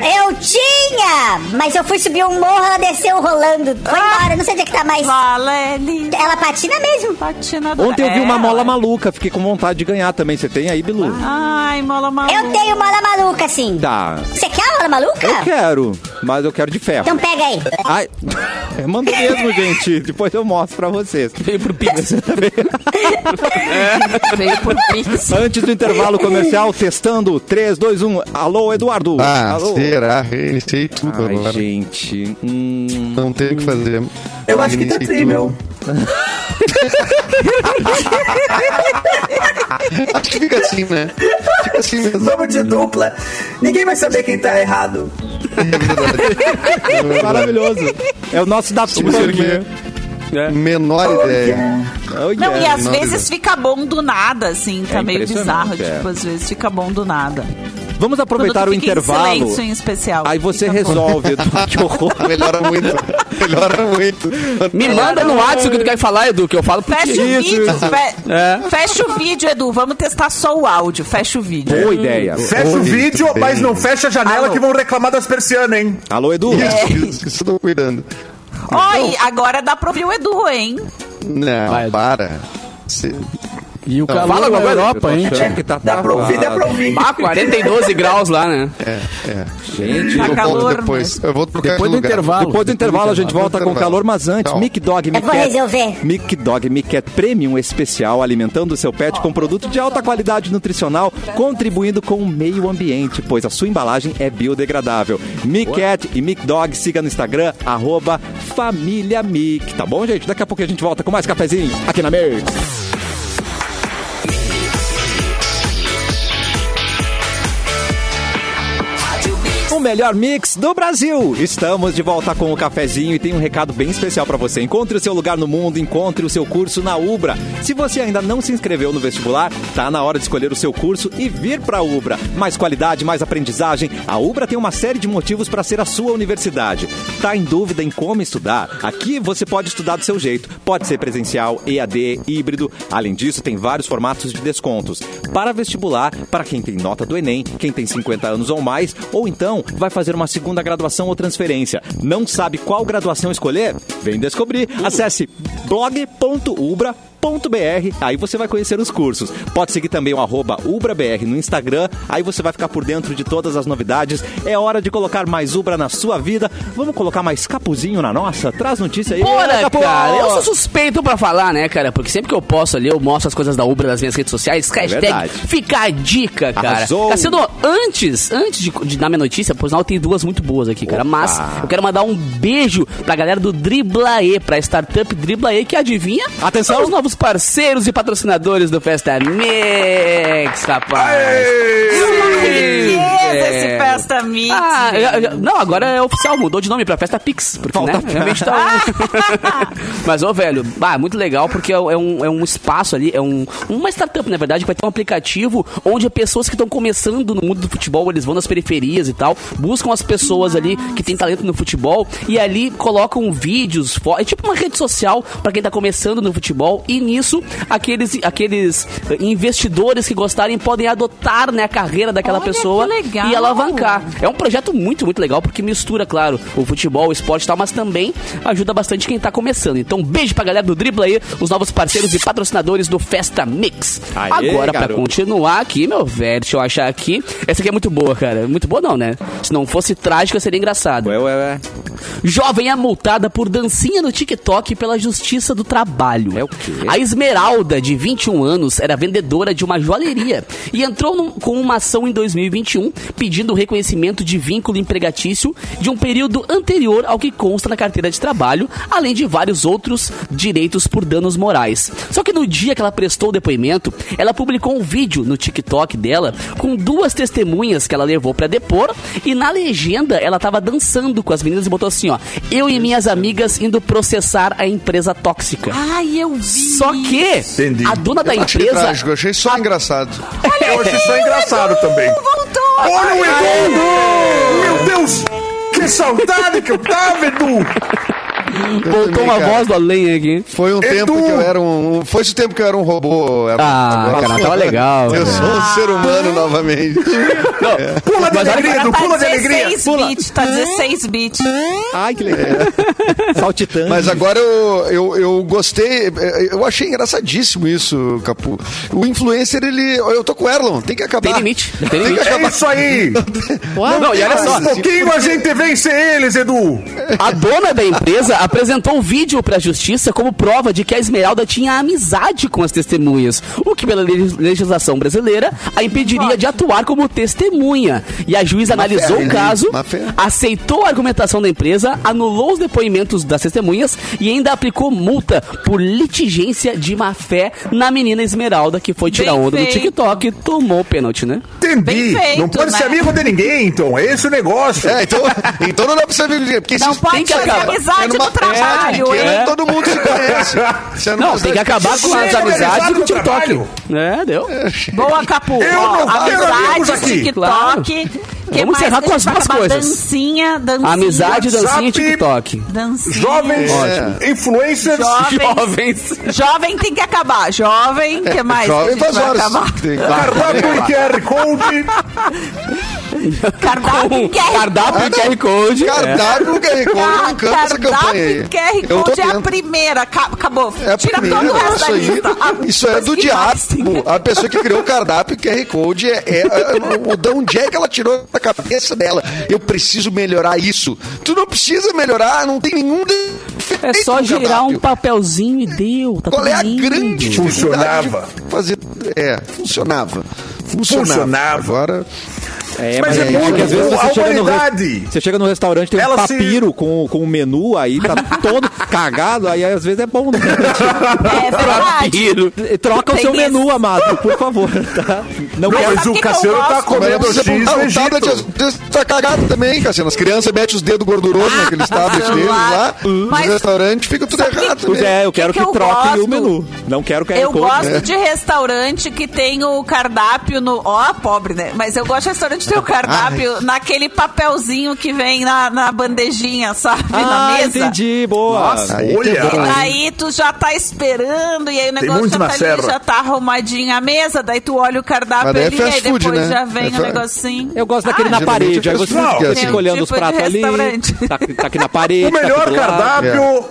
Eu tinha! Mas eu fui subir um morro, ela desceu rolando. Foi embora, não sei onde é que tá mais. Valele. Ela patina mesmo? Patinadora. Ontem eu vi É, uma mola ela- maluca, fiquei com vontade de ganhar também. Você tem aí, Bilu? Ai, mola maluca. Eu tenho mola maluca, sim. Tá. Você quer a mola maluca? Eu quero, mas eu quero de ferro. Então pega aí. Ai, manda mesmo, gente. Depois eu mostro pra vocês. Veio pro Pix. *laughs* Veio por Pix. Antes do intervalo comercial, testando 3, 2, 1. Alô, Eduardo. Ah, Alô. será? Reiniciei tudo Ai, agora. gente. Hum, Não tem o que fazer. Eu acho que tá meu. Acho que fica assim, né? Fica assim mesmo. Vamos de dupla. Ninguém vai saber quem tá errado. *laughs* maravilhoso. É o nosso Daft Somos Punk. aqui. Menor ideia. Oh, Não, yeah. e às não, vezes fica bom do nada, assim. Tá É meio bizarro. é. Tipo, às vezes fica bom do nada. Vamos aproveitar o em intervalo. silêncio em especial. Aí você Fica bom. resolve, Edu. *laughs* Que horror. Melhora muito. Melhora muito. Me manda no WhatsApp o que tu quer falar, Edu, que eu falo pro Fecha ti. o Isso, vídeo. isso. fe- É. Fecha o vídeo, Edu. Vamos testar só o áudio. Fecha o vídeo. Boa ideia. Fecha o Muito vídeo, bem. mas não fecha a janela Alô. que vão reclamar das persianas, hein? Alô, Edu. Isso, isso eu tô cuidando. Oi, agora dá pra ouvir o Edu, hein? Não, Vai. para. Você- E o calor fala na. Europa, hein? que tá Dá pra ouvir, dá pra ouvir. Ah, 42 graus lá, né? É, é. Gente, Tá eu calor, volto depois. Eu vou trocar Depois de do lugar. intervalo. Depois do intervalo a gente volta com calor, mas antes. Mic Dog Eu vou Mic resolver. Mic Dog Mic Premium especial, alimentando o seu pet com produto de alta qualidade nutricional, contribuindo com o meio ambiente, pois a sua embalagem é biodegradável. Mic Cat e Mic Dog, siga no Instagram, arroba Família Mic, tá bom, gente? Daqui a pouco a gente volta com mais cafezinho aqui na Mix. Melhor mix do Brasil. Estamos de volta com o cafezinho e tem um recado bem especial para você. Encontre o seu lugar no mundo, encontre o seu curso na Ubra. Se você ainda não se inscreveu no vestibular, tá na hora de escolher o seu curso e vir para a Ubra. Mais qualidade, mais aprendizagem. A Ubra tem uma série de motivos para ser a sua universidade. Tá em dúvida em como estudar? Aqui você pode estudar do seu jeito. Pode ser presencial, EAD, híbrido. Além disso, tem vários formatos de descontos. Para vestibular, para quem tem nota do Enem, quem tem 50 anos ou mais, ou então vai fazer uma segunda graduação ou transferência. Não sabe qual graduação escolher? Vem descobrir. Acesse blog.ubra.br, aí você vai conhecer os cursos. Pode seguir também o arroba UbraBR no Instagram, aí você vai ficar por dentro de todas as novidades. É hora de colocar mais Ubra na sua vida. Vamos colocar mais capuzinho na nossa? Traz notícia aí. Bora, Capu! cara. Eu sou suspeito pra falar, né, cara? Porque sempre que eu posso ali, eu mostro as coisas da Ubra nas minhas redes sociais. Hashtag verdade. fica a dica, cara. Arrasou. Cassiano, antes, antes de, de dar minha notícia, por sinal, tem duas muito boas aqui, cara. Mas eu quero mandar um beijo pra galera do Driblae, pra startup Driblae, que adivinha? Atenção. Os novos parceiros e patrocinadores do Festa Mix, rapaz. Que É. esse Festa Mix. Ah, já- já- não, agora é oficial, mudou de nome pra Festa Pix. Porque, Falta- né, realmente tá um... *laughs* Mas, ô, velho, bah, muito legal, porque é, é um, é um espaço ali, é um, uma startup, na verdade, que vai ter um aplicativo onde pessoas que estão começando no mundo do futebol, eles vão nas periferias e tal, buscam as pessoas ali que têm talento no futebol e ali colocam vídeos, é tipo uma rede social pra quem tá começando no futebol e nisso, aqueles, aqueles eh, investidores que gostarem podem adotar, né, a carreira daquela Olha, pessoa e alavancar. É um projeto muito, muito legal, porque mistura, claro, o futebol, o esporte e tal, mas também ajuda bastante quem tá começando. Então, beijo pra galera do Dribla aí, os novos parceiros e patrocinadores do Festa Mix. Aê, Agora, pra garoto. continuar aqui, meu velho, deixa eu achar aqui. Essa aqui é muito boa, cara. Muito boa não, né? Se não fosse trágica, seria engraçado. Ué, ué, ué. Jovem é multada por dancinha no TikTok pela Justiça do Trabalho. É o quê? A Esmeralda, de 21 anos, era vendedora de uma joalheria e entrou num- com uma ação em 2021 pedindo o reconhecimento de vínculo empregatício de um período anterior ao que consta na carteira de trabalho, além de vários outros direitos por danos morais. Só que no dia que ela prestou o depoimento, ela publicou um vídeo no TikTok dela com duas testemunhas que ela levou pra depor e na legenda ela tava dançando com as meninas e botou assim, ó: "Eu e minhas amigas indo processar a empresa tóxica". Ai, eu vi. Só que Entendi. a dona da Eu empresa trágico, eu achei só engraçado. Eu achei isso engraçado também. Voltou. Olha o Edu! Meu Deus! Que saudade que eu tava, Edu! Voltou uma cara. voz do além aqui. Foi um Edu! tempo que eu era um. Foi esse tempo que eu era um robô. Era- Ah, agora- cara, tava legal. Eu sou um ser humano novamente. *laughs* Pula de Mas alegria, Edu! tá Pula de alegria! 16 Pula! bits, tá 16 bits. Ai, que legal. *laughs* Saltitante. Mas agora eu, eu, eu gostei, eu achei engraçadíssimo isso, Capu. O influencer, ele. Eu tô com o Erlon, tem que acabar. Tem limite, tem Tem que limite. É acabar. isso aí! Não, e olha só, Um pouquinho a gente vence eles, Edu! A dona da empresa apresentou o vídeo pra justiça como prova de que a Esmeralda tinha amizade com as testemunhas, o que pela leg- legislação brasileira a impediria de atuar como testemunha. E a juíza analisou fé, o caso, aceitou a argumentação da empresa, anulou os depoimentos das testemunhas e ainda aplicou multa por litigência de má fé na menina Esmeralda, que foi tirar Bem onda do feito. TikTok e tomou o pênalti, né? Entendi! Bem feito, não pode né? ser amigo de ninguém, então. É esse o negócio. É, então, então não dá pra você ver. Porque Não se- pode fazer amizade é numa- no trabalho, porque hein? todo mundo se conhece. É numa Não, tem que acabar com as amizades amizade com o TikTok. É, deu. Boa, Capu. Eu Ó, não quero amigos amizade, aqui. TikTok. Que Vamos encerrar com as duas coisas. Dancinha, dancinha. Amizade, dancinha e. TikTok. Dancinha. Jovens, influencers. Jovens. Jovens. Jovem tem que acabar. Jovem, que mais? Jovem faz vai horas. acabar? E QR Code. *laughs* *laughs* Cardápio QR cardápio e QR Code. Cardápio QR Code, Ca- não canta essa campanha. Cardápio QR Eu tô Code é a primeira. Ca- Acabou. É a Tira primeira, todo o resto isso da lista. Ah, Isso é do diabo. A pessoa que criou o cardápio QR Code é, é, é o de onde é que ela tirou da cabeça dela. Eu preciso melhorar isso. Tu não precisa melhorar, não tem nenhum É só girar um papelzinho e deu. Tá Qual é a lindo. grande dificuldade Funcionava. de fazer? É, funcionava. Funcionava. Funcionava. Agora, É, Mas é é bom, porque às vezes a você chega, no humanidade. você chega no restaurante, tem um Ela se- papiro com, com o menu, aí tá *laughs* todo cagado, aí às vezes é bom, né? *laughs* É verdade. Papiro. Troca o Tem seu isso. menu, amado, por favor, tá? Não, Não, quero... mas o que que Cassiano tá comendo Mas X ah, no o tablet tá cagado também, Cassiano. As crianças metem os dedos gordurosos naqueles tablets deles lá. Mas- No restaurante fica tudo que- errado. Também. é, eu quero que que, eu troque gosto? o menu. Não quero QR Eu gosto né? de restaurante que tem o cardápio no. Ó, pobre, né? Mas eu gosto de restaurante o cardápio naquele papelzinho que vem na, na bandejinha, sabe? na Ah, mesa. entendi, boa. Nossa, Aí olha. é? Aí tu já tá esperando, e aí o negócio já na tá, ali, já tá arrumadinha a mesa, daí tu olha o cardápio é ali, fast aí food, depois né? já vem É o fa- negocinho. Eu gosto daquele Ah, na parede. é Aí você food, fica é olhando os Tipo pratos ali. Tá, tá aqui na parede. O melhor tá tudo lá. cardápio.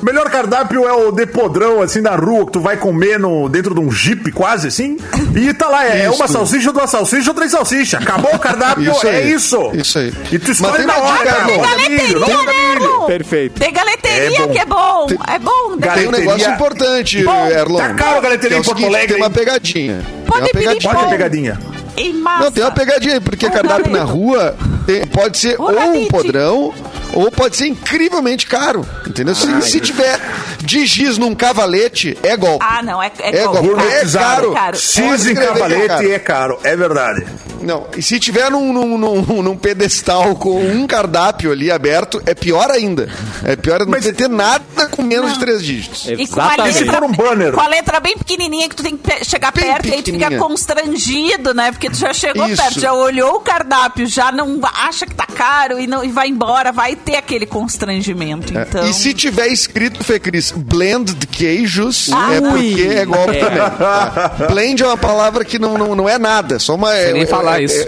O melhor cardápio é o de podrão, assim, na rua, que tu vai comer no, dentro de um jipe, quase assim. E tá lá, é Isso. uma salsicha, duas salsichas ou três salsichas. Acabou o cardápio, Isso é isso. Isso aí. E tu escolhe tem na hora, dica, cara. Erlon. Não Tem tem milho, galeteria, tem né? Perfeito. Tem galeteria É bom. que é bom. Tem- É bom. Tem um Galeteria. negócio importante, Erlon. Tá caro a galeteria que é em Porto seguinte, Alegre, Tem uma hein? pegadinha. Pode tem uma pedir pegadinha. Pode ter Bom. pegadinha. Massa. Não, tem uma pegadinha aí, porque Ô, cardápio na rua tem- pode ser ou um podrão ou pode ser incrivelmente caro. Entendeu? Se, se tiver de giz num cavalete, é golpe. Ah, não, é, é, É bom. gourmet, é Gourmetizado. caro. Pode em é cavalete caro. é caro, é verdade. Não, e se tiver num, num, num- num pedestal com um cardápio ali aberto, é pior ainda. É pior não Mas- ter, ter nada com menos de três dígitos. E com a. E se letra, for um banner? com a letra bem pequenininha que tu tem que chegar Bem perto e aí tu fica constrangido, né? Porque tu já chegou Isso. perto, já olhou o cardápio, já não acha que tá caro e, não, e vai embora, vai ter aquele constrangimento. Então, É. E se tiver escrito, Fê Cris, blend de queijos, Ah, é ui. porque é golpe É. também. tá? Blend é uma palavra que não, não, não é nada, só uma... Sei nem é- falar é- isso.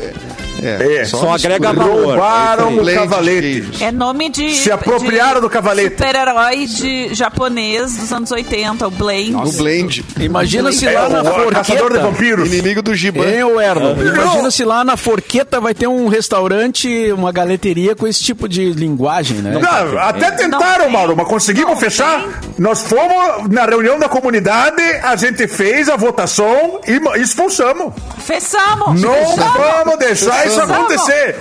É, é, É. Só agrega valor. Roubaram É o Blend cavalete. é nome de. Se apropriaram de do cavalete. Super-herói de japonês dos anos 80, o Blade. O blend. Imagina se É lá na o caçador de forqueta... vampiros. Inimigo do Giban. Ô Erlon? Imagina se lá na Forqueta vai ter um restaurante, uma galeteria com esse tipo de linguagem, né? Não, até tentaram, tem. Mauro, mas conseguimos Não fechar. tem. Nós fomos na reunião da comunidade, a gente fez a votação e expulsamos. Fechamos! Não fechamos. vamos deixar isso acontecer.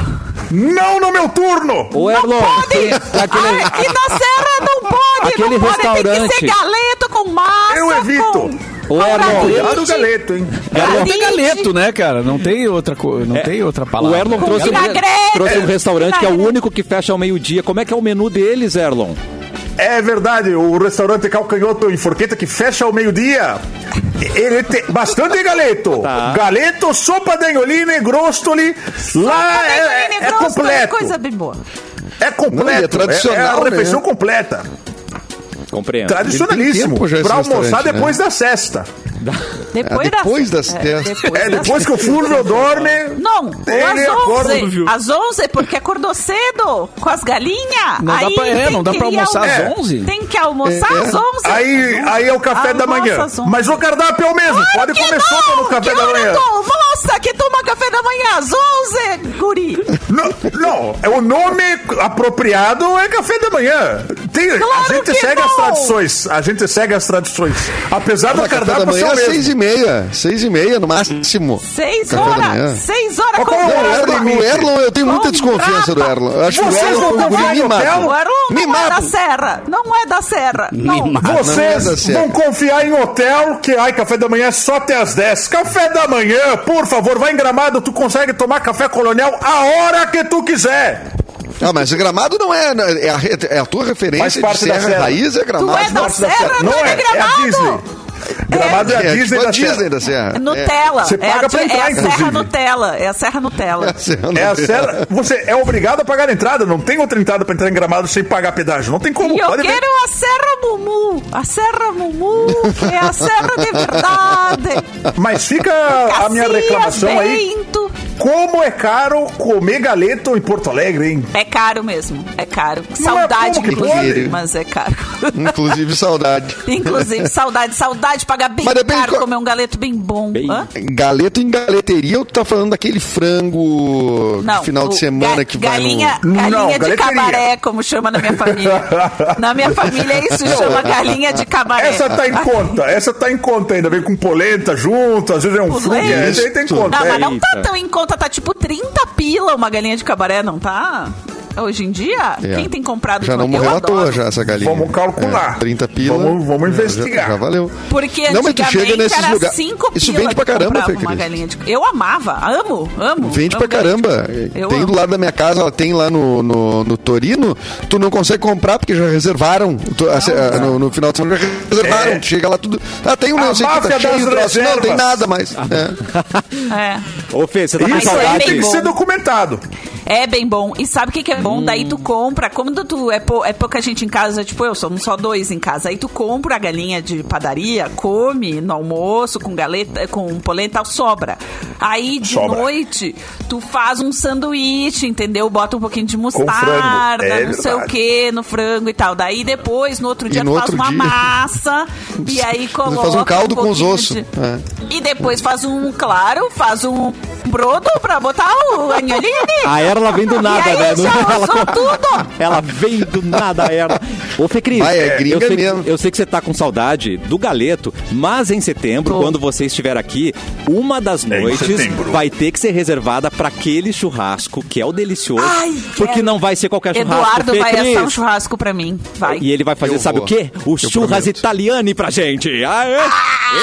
Não no meu turno. Ô, Erlon, Pode! aquele, Ai, aqui na Serra não pode! Aquele não pode, tem que restaurante. ser galeto com massa! Eu evito. Com... Ô, Erlon. Cuidado, galeto, hein? Erlon tem Galeto. galeto, né, cara? Não tem outra, co... não tem outra o palavra. Erlon trouxe, um- trouxe um restaurante que é o único que fecha ao meio-dia. Como é que é o menu deles, Erlon? É verdade, o restaurante Calcanhoto em Forqueta, que fecha ao meio-dia, ele tem bastante galeto. Tá. Galeto, sopa de anholine, grostoli. Lá é, é, é completo. Coisa bem boa. É completo. Não, é tradicional, é a refeição né? completa. Compreendo. Tradicionalíssimo. Pra almoçar né? depois da cesta. Depois, Ah, depois das é, dez. depois É, das- depois que o Fúvio dorme. Não, Ele às acorda, 11. viu? Às 11, porque acordou cedo com as galinhas. Não dá Aí pra- é, não dá pra almoçar às 11? Tem que almoçar É, é. às 11. Aí, aí é o café da Almoça manhã. às 11. Mas o cardápio é o mesmo. Pode Que comer sopa no café que da manhã. tu almoça que toma café da manhã às 11, guri. Não, não, é o nome apropriado é café da manhã. Tem, Claro a gente que segue não. as tradições. A gente segue as tradições. Apesar do Mas da cardápio ser é mesmo. seis e meia. Seis e meia no máximo. Seis horas. Seis horas com é o Erlon, o Erlon, eu tenho muita desconfiança do Erlon. Eu acho que o Vocês Erlon não foi um em hotel? mimado. O Erlon não é da Serra. Não é da Serra. Não. Mimado. Não é Vocês vão confiar em hotel que, ai, café da manhã é só até as 10. Café da manhã, por favor, vai em Gramado, tu consegue tomar café colonial a hora que tu quiser. Ah, mas gramado não é. É a, é a tua Faz referência de parte da serra, serra. raiz é gramado. Tu é da Norte da Serra, Não é é, de é a Gramado. Disney. Gramado é, É, a Disney tipo a da Disney Serra. da Serra. É Nutella. Você é paga a, pra é entrar, a Serra. Nutella. É a Serra Nutella. *laughs* É a Serra. Você é obrigado a pagar a entrada. Não tem outra entrada pra entrar em Gramado sem pagar pedágio. Não tem como. E eu Pode ver. quero a Serra Mumu. A Serra Mumu, que é a Serra de verdade. Mas fica a minha Cacias, reclamação aí. Como é caro comer galeto em Porto Alegre, hein? É caro mesmo, é caro. Não é Saudade, que inclusive, mas é caro. Inclusive, saudade. *laughs* Inclusive, saudade, saudade de pagar bem Mas depende caro, qual- comer um galeto bem bom. Bem- Hã? Galeto em galeteria ou tu tá falando daquele frango Não, de final de semana ga- que galinha, vai no... galinha Não, de galeteria. cabaré, como chama na minha família. *laughs* na minha família isso chama galinha de cabaré. Essa tá em conta, essa tá em conta ainda. Vem com polenta junto, às vezes é um fruto, essa aí tem conta. Não, é. mas não tá tão em conta, tá tipo 30 pila uma galinha de cabaré, não tá? Hoje em dia, É. quem tem comprado Já de não morreu à toa já essa galinha. Vamos calcular. É, 30 pila. Vamos- vamos já- investigar. Já, já valeu. Porque Não, mas tu chega nesses era lugares. 5 Isso vende pra que caramba, Fê uma Cris. galinha de... Eu amava, amo, amo. Vende amo pra caramba. Eu tem do amo. lado da minha casa, ela tem lá no, no, no Torino. Tu não consegue comprar porque já reservaram. Tu- assim, ah, no, no final de semana já reservaram. É. Tu chega lá tudo. Ah, tem um A negócio aqui, tá cheio. troço. Não, tem nada mais. É. É. Ô, Fê, você tá com Mas Isso é aí saudade? tem que ser documentado. É bem bom. E sabe o que, que é bom? Daí Hum. tu compra, como tu é, pou- é pouca gente em casa, tipo eu, somos só dois em casa. Aí tu compra a galinha de padaria, come no almoço com galeta, com polenta, tal, sobra. Aí de Sobra. noite tu faz um sanduíche, entendeu? Bota um pouquinho de mostarda. É não sei o verdade. que no frango e tal. Daí depois, no outro dia, no tu faz uma dia- massa e aí *laughs* coloca faz um caldo com os ossos. de- É. E depois faz um, claro, faz um brodo pra botar o anholinho ali. A Erla vem do nada, e aí, né? já ela, usou tudo. ela vem do nada, a Erla. Ô, Fê Cris, Vai, é gringa eu, sei, que- mesmo. eu sei que você tá com saudade do galeto, mas em setembro, Tô. quando você estiver aqui, uma das É, noites vai ter que ser reservada pra aquele churrasco que é o delicioso. Ai, porque quero. não vai ser qualquer churrasco. Eduardo Fê vai Cris. assar um churrasco pra mim. Vai. E ele vai fazer, Eu sabe vou. o quê? O Eu churras prometo. italiani pra gente. Aê!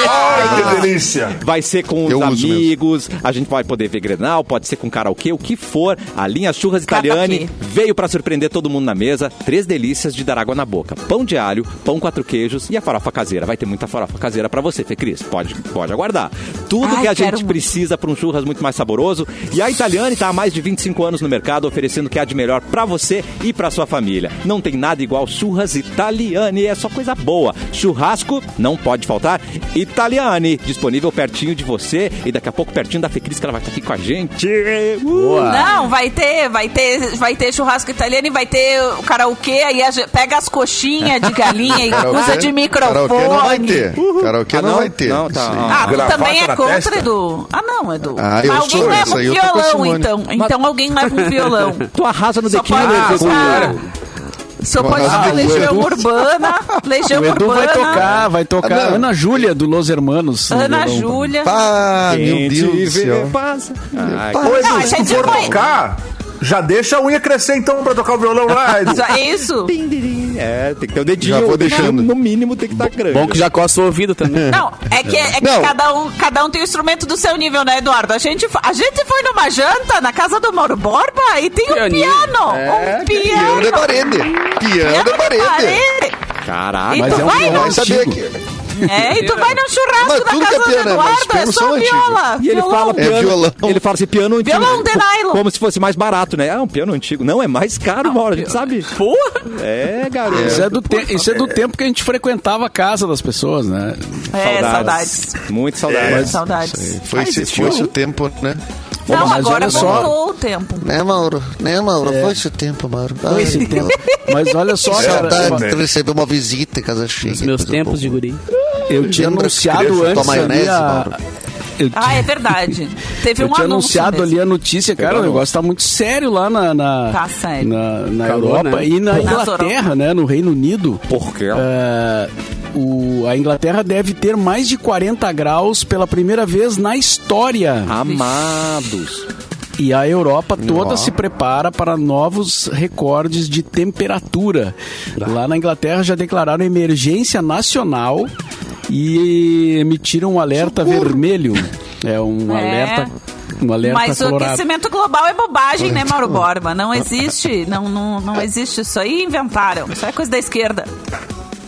Ai, que delícia. Vai ser com os Eu amigos, a gente vai poder ver Grenal, pode ser com karaokê, o que for. A linha Churras Italiani Karaokê. veio pra surpreender todo mundo na mesa. Três delícias de dar água na boca. Pão de alho, pão quatro queijos e a farofa caseira. Vai ter muita farofa caseira pra você, Fê Cris. Pode, pode aguardar. Tudo Ai, que a gente muito. precisa pra um churras muito mais saboroso. E a Italiani tá há mais de 25 anos no mercado, oferecendo o que há de melhor pra você e pra sua família. Não tem nada igual Churras Italiani, é só coisa boa. Churrasco não pode faltar. Italiani, disponível pertinho de você e daqui a pouco pertinho da Fê Cris, que ela vai estar aqui com a gente. Uh! Não, vai ter, vai ter, vai ter churrasco italiano e vai ter o karaokê, aí a gente pega as coxinhas de galinha e usa de microfone. Karaokê não vai ter. Karaokê Ah, não, não? vai ter. Não, tá. Ah, tu Gravata também é contra, testa? Edu? Ah, não, Edu. Ah, eu alguém sou, leva um violão, então. Então alguém leva um violão. *laughs* Tu arrasa no Só The pode Ah, usar o Legião Edu- Urbana, Legião O Edu Urbana, vai tocar, vai tocar. Ah, não. Ana Júlia, do Los Hermanos. no Ana. Júlia. Ah, meu Deus do céu. Edu, Não, a se tu for tocar, já deixa a unha crescer então pra tocar o violão lá. *laughs* Já- Isso. É, tem que ter o dedinho. Já vou o dedinho, deixando. No mínimo tem que estar grande. Bom que já coça o ouvido também. *laughs* Não, é que, é que Não. cada, um, cada um tem o instrumento do seu nível, né, Eduardo? A gente, a gente foi numa janta na casa do Mauro Borba e tem um piano. É, um Piano piano. de parede. Piano de parede. Caraca. E Mas é um vai Vai saber que... É, e tu vai no churrasco Mas da é casa do piano, mas Eduardo, é só viola. E ele violão. fala piano. violão. Ele fala assim, piano antigo. Violão de nylon. Como se fosse mais barato, né? Ah, um piano antigo. Não, é mais caro, hora, a gente sabe. Porra! É, garoto. Isso é, do te- isso é do tempo que a gente frequentava a casa das pessoas, né? É, saudades. Muito saudades. É. Saudades. Foi se existiu. fosse o tempo, né? Não, mas agora olha só. o tempo. Né, Mauro? Né, Mauro? Foi esse o tempo, Mauro. Foi esse tempo. Mas olha só, cara, Saudade. De receber uma visita em casa cheia. Os meus tempos de guri. eu tinha Lembra anunciado antes ali maionese, a... Mauro? Eu, Ah, é verdade. *laughs* Teve eu um tinha anunciado mesmo. ali a notícia, cara, o negócio tá muito sério lá na, na, Tá sério. na, na Europa né? e na Inglaterra, né, no Reino Unido. Por quê? É, o, a Inglaterra deve ter mais de 40 graus pela primeira vez na história. Amados. E a Europa toda Ó. se prepara para novos recordes de temperatura. Lá na Inglaterra já declararam emergência nacional e emitiram um alerta vermelho. É um É. alerta. Um alerta Mas o colorado. aquecimento global é bobagem, né, Mauro Borba? Não *laughs* existe, não, não, não existe isso aí, inventaram. Isso é coisa da esquerda.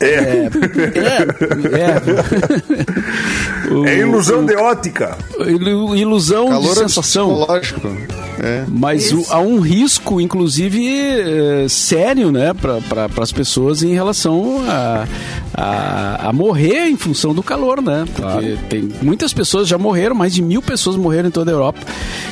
É, é. O- É ilusão de ótica. ilu- ilusão Calor de sensação. psicológico. É. Mas o- há um risco, inclusive, eh, sério, né, para pra, as pessoas em relação a, a, a morrer em função do calor, né? Porque tem muitas pessoas já morreram, mais de mil pessoas morreram em toda a Europa.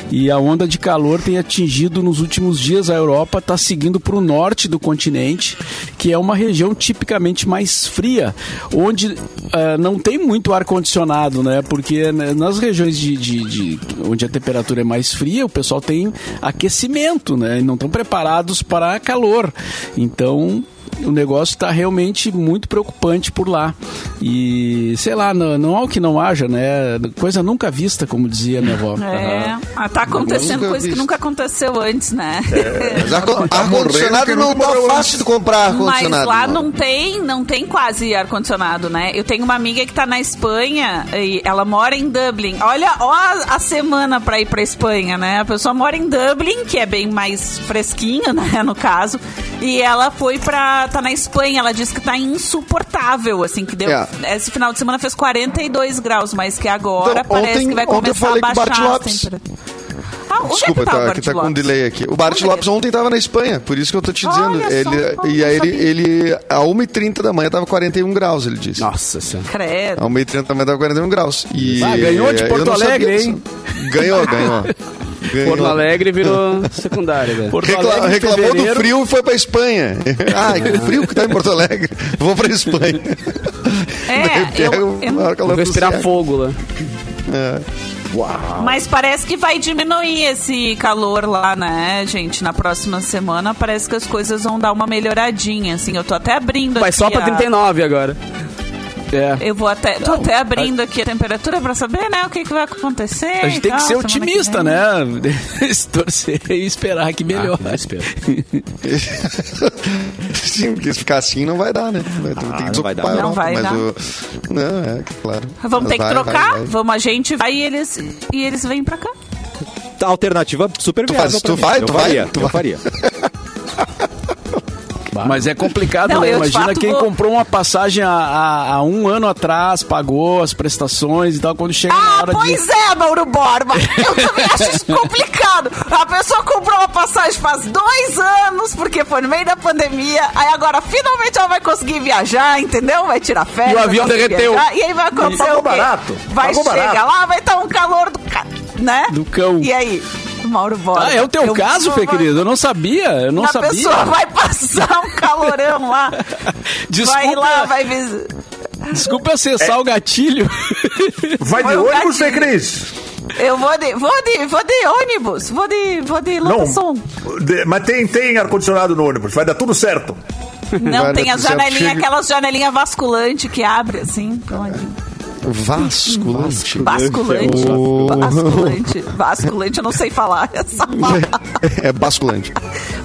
E a onda de calor tem atingido nos últimos dias a Europa, está seguindo para o norte do continente, que é uma região tipicamente mais fria, onde eh, não tem muito ar-condicionado, né? Porque né, nas regiões de, de- de- onde a temperatura é mais fria, o pessoal tem aquecimento, né? E não estão preparados para calor. Então o negócio está realmente muito preocupante por lá. E, sei lá, não, não há o que não haja, né? Coisa nunca vista, como dizia minha avó. É, ah, tá acontecendo coisa que visto. nunca aconteceu antes, né? Mas *laughs* ar- morrendo, ar-condicionado não tá fácil de comprar Mas ar-condicionado. lá não. tem, não tem quase ar-condicionado, né? Eu tenho uma amiga que tá na Espanha e ela mora em Dublin. Olha, ó a, a semana pra ir pra Espanha, né? A pessoa mora em Dublin, que é bem mais fresquinho, né, no caso. E ela foi pra. Tá na Espanha, ela disse que tá insuportável, assim, que deu. É. Esse final de semana fez 42 graus, mas que agora Então, parece ontem- que vai começar a baixar Bart as Ah, onde Desculpa, é que tá, tá, tá com um delay aqui. O Bart Lopes ontem tava na Espanha, por isso que eu tô te dizendo. Olha só, ele, não e aí ele, ele, a 1h30 da manhã tava 41 graus, ele disse. Nossa senhora. Credo. A 1h30 da manhã tava 41 graus. E, Ah, ganhou de eu Porto Alegre, hein? Ganhou, ganhou. *laughs* ganhou. Porto Alegre virou secundária, velho. Porto Recla- Alegre, reclamou do fevereiro- frio e foi pra Espanha. *laughs* ah, que frio que tá em Porto Alegre. Vou pra Espanha. É, *laughs* Daí eu- eu- calor Vou do respirar fogo lá. Mas parece que vai diminuir esse calor lá, né, gente? Na próxima semana parece que as coisas vão dar uma melhoradinha, assim. Eu tô até abrindo Vai aqui só pra a- 39 agora. É. Eu vou até, tô até abrindo aqui a temperatura pra saber, né, o que, que vai acontecer. A gente tem que tal, ser semana otimista, vem. né? *laughs* Torcer e esperar que melhore. Ah, *laughs* espero. Sim, porque se ficar assim não vai dar, né? Vai, tem que não desocupar vai dar. a Não Europa, vai mas dar. o- Não, é, claro. Vamos Mas ter que vai, trocar? vai, vai. Vamos, a gente vai e eles, e eles vêm pra cá. Alternativa super Tu viável faz- tu mim. vai, eu tu vai, faria, tu eu vai. faria. *laughs* Mas é complicado, Não, né? Imagina quem vou- comprou uma passagem há, um ano atrás, pagou as prestações e tal, quando chega na Ah, hora pois de. é, Mauro Borba. Eu também acho isso complicado. A pessoa comprou uma passagem faz dois anos, porque foi no meio da pandemia. Aí agora, finalmente, ela vai conseguir viajar, entendeu? Vai tirar férias. E o avião derreteu. viajar, e aí vai acontecer Pagou o quê? barato, Vai chegar barato. lá, vai estar um calor do... Né? Do cão. E aí? Mauro Borba. Ah, é o teu Eu- caso, Fê, querido? Eu não sabia, eu não a sabia. pessoa vai passar um calorão lá. *laughs* Desculpa, Vai lá, vai visitar. desculpa acessar o gatilho. Vai de Foi o ônibus, Fê. Cris? Eu vou de, vou de, vou de ônibus, vou de, vou de Não. lotação. De- mas tem, tem ar-condicionado no ônibus, vai dar tudo certo. Não, Vai tem janelinhas, Chega- aquelas janelinhas vasculantes que abre assim. pronto. Vasculante. Basculante. Basculante. Basculante, eu não sei falar essa palavra. É basculante.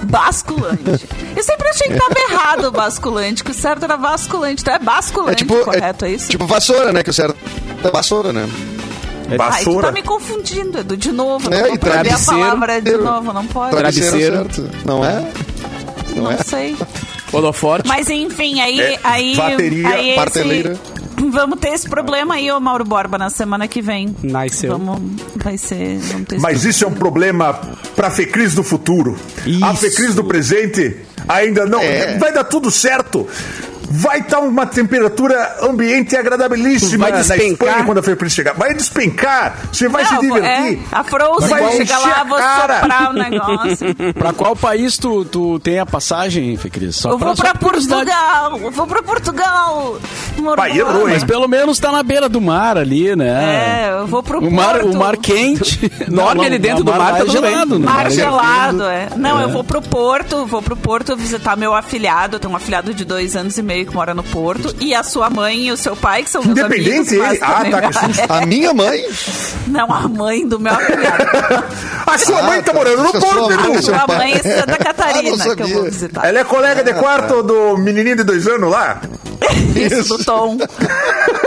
Basculante. Eu sempre achei que tava errado o basculante, que o certo era vasculante. Então é basculante, É tipo, correto, é, isso? tipo vassoura, né? Que o certo é vassoura, né? Ai, tu Vassoura. tá me confundindo, Edu, de novo. É, não e vou aprender a palavra de novo, não pode. Travesseiro certo. Não é? Não, é? sei. Holoforte. Mas enfim, aí. É, aí, bateria, aí esse-. Vamos ter esse problema aí, ô Mauro Borba, na semana que vem. Nasceu. Vamos. Vai ser. Vamos ter esse Mas isso é um problema pra Fecris do futuro. A Isso. Fecris do presente ainda não. É. Vai dar tudo certo. Vai estar uma temperatura ambiente agradabilíssima Vai na despencar. Espanha quando a Fecris chegar. Vai despencar. Você vai se Não, divertir. é, a Frozen Vai chegar lá, vou cara. soprar o negócio. *laughs* pra qual país tu, tu tem a passagem, Fê Cris? Só Eu vou só pra. Portugal, eu vou pra Portugal. Borba. errou? Mas pelo menos tá na beira do mar ali, né? É, eu vou pro O mar, Porto. o mar quente. *laughs* Dorme ali dentro do mar, lá tá é bem. gelado, né? Mar é gelado, é. Não, eu vou pro Porto, vou pro Porto visitar meu afilhado. Eu tenho um afilhado de dois anos e meio que mora no Porto. E a sua mãe e o seu pai, que são meus amigos. Independente ele. Ah, tá, que susto. *laughs* A minha mãe. Não, a mãe do meu afilhado. *laughs* A sua Ah, mãe tá tá. morando no Porto, sua Edu. a pai. mãe é Santa *laughs* Ah, Catarina não que eu vou visitar. Ela é colega de quarto do menininho de dois anos lá? Isso, do Tom.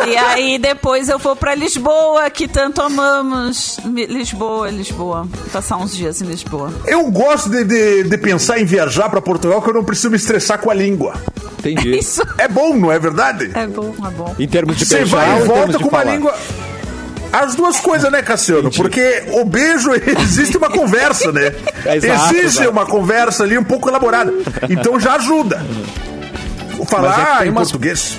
E aí depois eu vou pra Lisboa, que tanto amamos. Lisboa, Lisboa. Passar uns dias em Lisboa. Eu gosto de, de, de pensar em viajar pra Portugal que eu não preciso me estressar com a língua. Entendi. Isso É bom, não é verdade? é bom, é bom. Em termos de Você beijar vai e volta de com uma falar? língua. As duas coisas, né, Cassiano? Porque o beijo, *laughs* existe uma conversa, né? Exato, existe exato. uma conversa ali um pouco elaborada. Então já ajuda. É Falar tem em umas- português.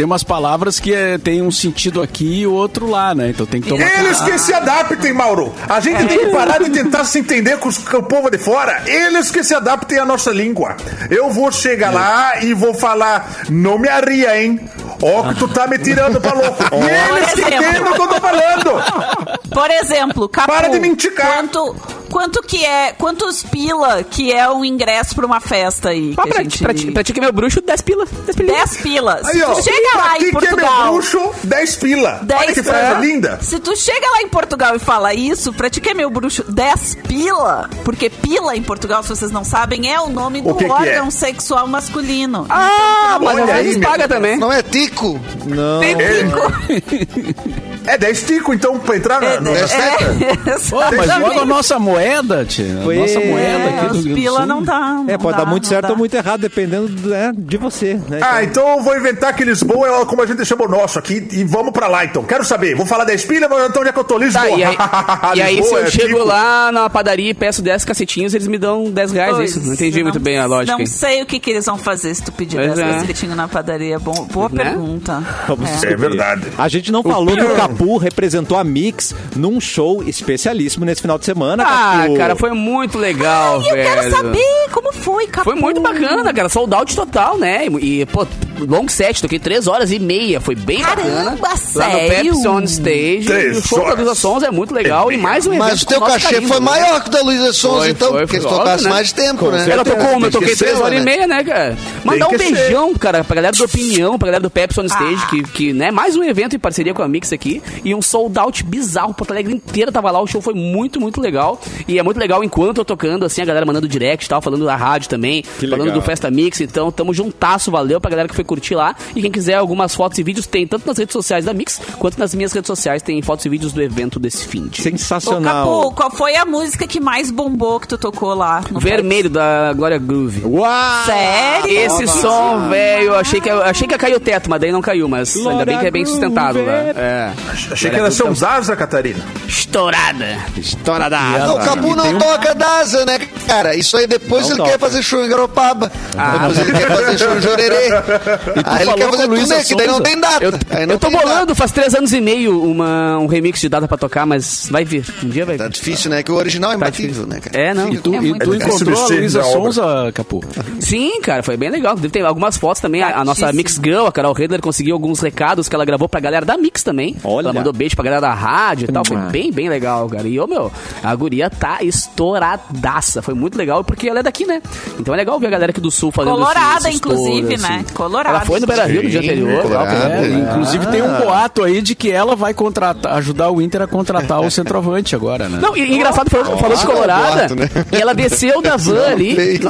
Tem umas palavras que é, tem um sentido aqui e outro lá, né? Então tem que tomar Eles que se adaptem, Mauro. A gente tem que parar de tentar se entender com, os, com o povo de fora. Eles que se adaptem à nossa língua. Eu vou chegar lá e vou falar, não me arria, hein? Ó que tu tá me tirando pra louco. E eles que exemplo. entendem o que eu tô falando. Por exemplo, Capu, Para de mentir, cara. quanto, quanto que é, quantos pila que é um ingresso pra uma festa aí? Ah, que pra, gente... pra, ti- pra ti que é meu bruxo, 10 pila. 10 pila. 10 pilas. Aí, Se ó. tu chega pra lá ti em que é meu Portugal... bruxo, 10 pila. 10 Olha que frase pila. linda. Se tu chega lá em Portugal e fala isso, pra ti que é meu bruxo, 10 pila, porque pila em Portugal, se vocês não sabem, é o nome do que que órgão é? sexual masculino. Ah, mas Olha às vezes paga também. Não é tico? Não. É *laughs* 10 tico, então, pra entrar na, no- É, na festa. Pô, mas logo a nossa moeda, tia. A Foi- nossa moeda aqui É, do os Rio do pila Sul. não dá. É, não pode dá, dar muito não certo dá. ou muito errado, dependendo né, de você, né? Ah, então eu vou inventar que Lisboa é como a gente chama o nosso aqui e vamos pra lá então. Quero saber, vou falar 10 pilha, mas então onde é que eu tô? Lisboa. Tá, e aí, *laughs* e aí se Lisboa eu é chego tico. lá na padaria e peço 10 cacetinhos, eles me dão 10 reais, é Pois, isso? Não entendi eu muito bem a lógica. Não sei o que, que eles vão fazer se tu pedir Pois 10 é. cacetinhos na padaria. Bom, boa Né? pergunta. Vamos É. É verdade. A gente não falou que o Capu representou a Mix num show especialíssimo nesse final de semana, Ah, Capu. cara, foi muito legal, E eu velho. quero saber como foi, Capu. Foi muito bacana, cara. Sold out total, né? E, pô, long set, toquei 3 horas e meia. Foi bem Caramba, bacana. Lá no sério? Pepsi On Stage. Três o show da. Luísa Sons é muito legal. E mais um evento Mas o com teu cachê carinho, foi né? maior que o da Luísa Sons, Foi, então, foi, porque eles foi, tocassem né? mais tempo, né? Ela tocou uma, eu toquei três horas e né? meia, né, cara? Mandar um que ser. beijão, cara, pra galera do Opinião, pra galera do Pepsi On Stage, que, que, né, mais um evento em parceria com a Mix aqui. E um sold out bizarro. Porto Alegre inteira tava lá. O show foi muito, muito legal. E é muito legal enquanto eu tocando, assim, a galera mandando direct e tal, falando da rádio também, Que falando legal. do Festa Mix. Então, tamo juntasso, valeu pra galera que foi curtir lá. E quem quiser algumas fotos e vídeos, tem tanto nas redes sociais da Mix, quanto nas minhas redes sociais, tem fotos e vídeos do evento desse fim de. Ô, Sensacional. Capu, qual foi a música que mais bombou que tu tocou lá? no Vermelho da Glória Groove. Uau! Sério? Esse som, velho, achei que, achei que ia cair o teto, mas daí não caiu, mas ainda bem que é bem sustentado lá. É. Achei que era seu Zaza, Catarina. Estourada. História da Não, o asa. Capu não toca DASA, né, cara? Isso aí depois Não ele toca. quer fazer show em Garopaba. depois ele quer fazer show em Jorerê. *laughs* Aí ele quer fazer Luísa turnê, que daí não tem data. Eu, Aí não eu tô tem data. bolando faz três anos e meio uma, um remix de data pra tocar, mas vai vir. Um dia vai Tá vir. difícil, né? Que o original é Tá imbatível, difícil. né, cara? É, não. E tu, É e tu encontrou a Luísa. Sonza, Capu? Sim, cara, foi bem legal. Deve ter algumas fotos também. A, a nossa. Mix Girl, a Carol Redler, conseguiu alguns recados que ela gravou pra galera da Mix também. Olha. Ela mandou beijo pra galera da rádio e tal. Foi bem, bem legal, cara. E, ô, meu, a guria tá estouradaça. Foi muito legal, porque ela é daqui, né? Então é legal ver a galera aqui do Sul fazendo Colorada, inclusive, né? Colorada. Ela foi no Beira Rio no dia anterior. Colorado. tal, É, Ah. inclusive tem um boato aí de que ela vai contratar, ajudar o Inter a contratar o *laughs* centroavante agora, né? Não, e, engraçado, falou, falou de Ah, Colorada, boato, né? e ela desceu *laughs* da van ali.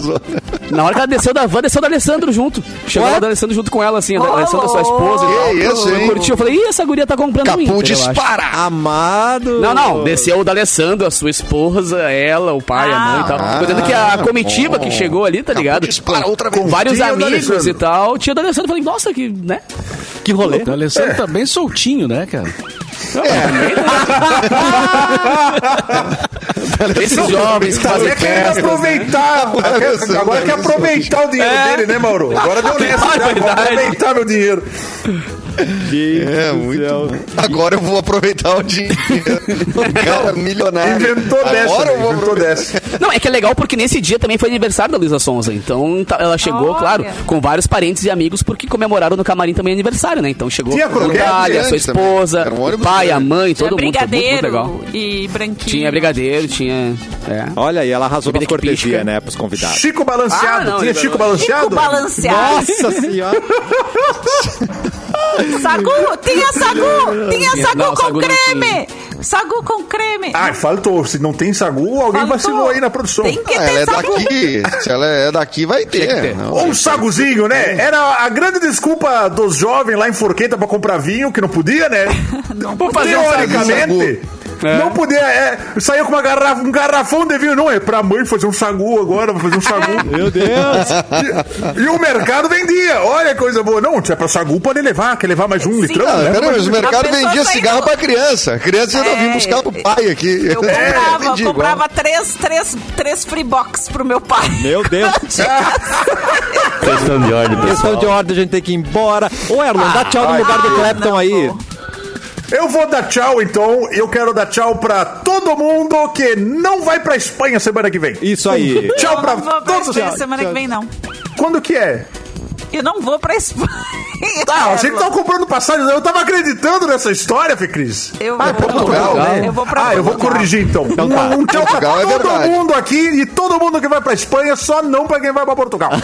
Na hora que ela desceu da van, desceu da Alessandro junto. Chegou lá da Alessandro junto com ela, assim, a Oh, Alessandro, sua esposa. e tal. Que isso, eu hein? curti, eu falei, ih, essa guria tá comprando Capu Inter, eu acho. dispara. Amado. Não, não, desceu o da Alessandro, a sua esposa, ela, o pai, a mãe e tal. Ah, Tô que a comitiva bom. que chegou ali, tá Capu ligado? dispara outra vez. com vários o amigos e tal. Tinha o da Alessandro, falei, nossa, que, né? Que rolê. O Alessandro tá bem soltinho, né, cara? Esses jovens que Tá fazem festa. aproveitar. quer- Agora quer aproveitar o dinheiro É. dele, né, Mauro? Agora deu *laughs* nessa. É né? Verdade. aproveitar meu dinheiro. É, muito. Agora eu vou aproveitar o dinheiro. O *laughs* cara milionário. Inventou dessa. Agora eu né? vou dessa. Não, é que é legal porque nesse dia também foi aniversário da Luísa Sonza. Então tá- ela chegou, Olha. claro, com vários parentes e amigos, porque comemoraram no camarim também aniversário, né? Então chegou Tinha a croquete Natália, a sua esposa, um o pai, a mãe, Tinha todo mundo. Foi muito, muito brigadeiro legal. e branquinho. Tinha brigadeiro, tinha. É. Olha, e ela arrasou nas que pisca. né, pros convidados. Chico balanceado. Ah, não, Tinha Chico balanceado? Chico balanceado. Nossa senhora. *laughs* Sagu, tinha sagu, tinha sagu Não, com sagu creme. Sagu com creme. Ai, faltou. Se não tem sagu, alguém Faltou. vacilou aí na produção. Tem que Ah, ter ela é sagu. daqui. Se ela é daqui, vai ter. ter. Não, Ou um saguzinho, né? Era a grande desculpa dos jovens lá em Forqueta pra comprar vinho, que não podia, né? *laughs* Não Vou fazer Teoricamente, Não podia, é, saiu com uma garrafa, um garrafão de vinho. Não, é pra mãe fazer um sagu agora, vou fazer um sagu. *laughs* Meu Deus! E, e o mercado vendia. Olha que coisa boa. Não, se é pra sagu, pode levar. Quer levar mais um Sim. litrão? Ah, leva pera, mas o mercado vendia cigarro pra criança. A criança ainda É. vinha buscar pro pai aqui. Eu *laughs* É, comprava, igual. comprava três, três, três free box pro meu pai. Meu Deus! *laughs* Questão de ordem, Questão de ordem, a gente tem que ir embora. Ô, Erlon, dá tchau no lugar do Clapton não aí. vou. Eu vou dar tchau, então. Eu quero dar tchau pra todo mundo que não vai pra Espanha semana que vem. Isso aí. Tchau Eu pra não vou pra todos. Espanha semana que vem, não. Quando que é? Eu não vou pra Espanha. Ah, a gente tava comprando passagem. Eu tava acreditando nessa história, Fê Cris. Eu Ah, é vou. Portugal, né? Eu vou pra Ah, eu vou Portugal. corrigir então. tá. Um, um tchau pra é todo verdade. mundo aqui e todo mundo que vai pra Espanha, só não pra quem vai pra Portugal. *laughs*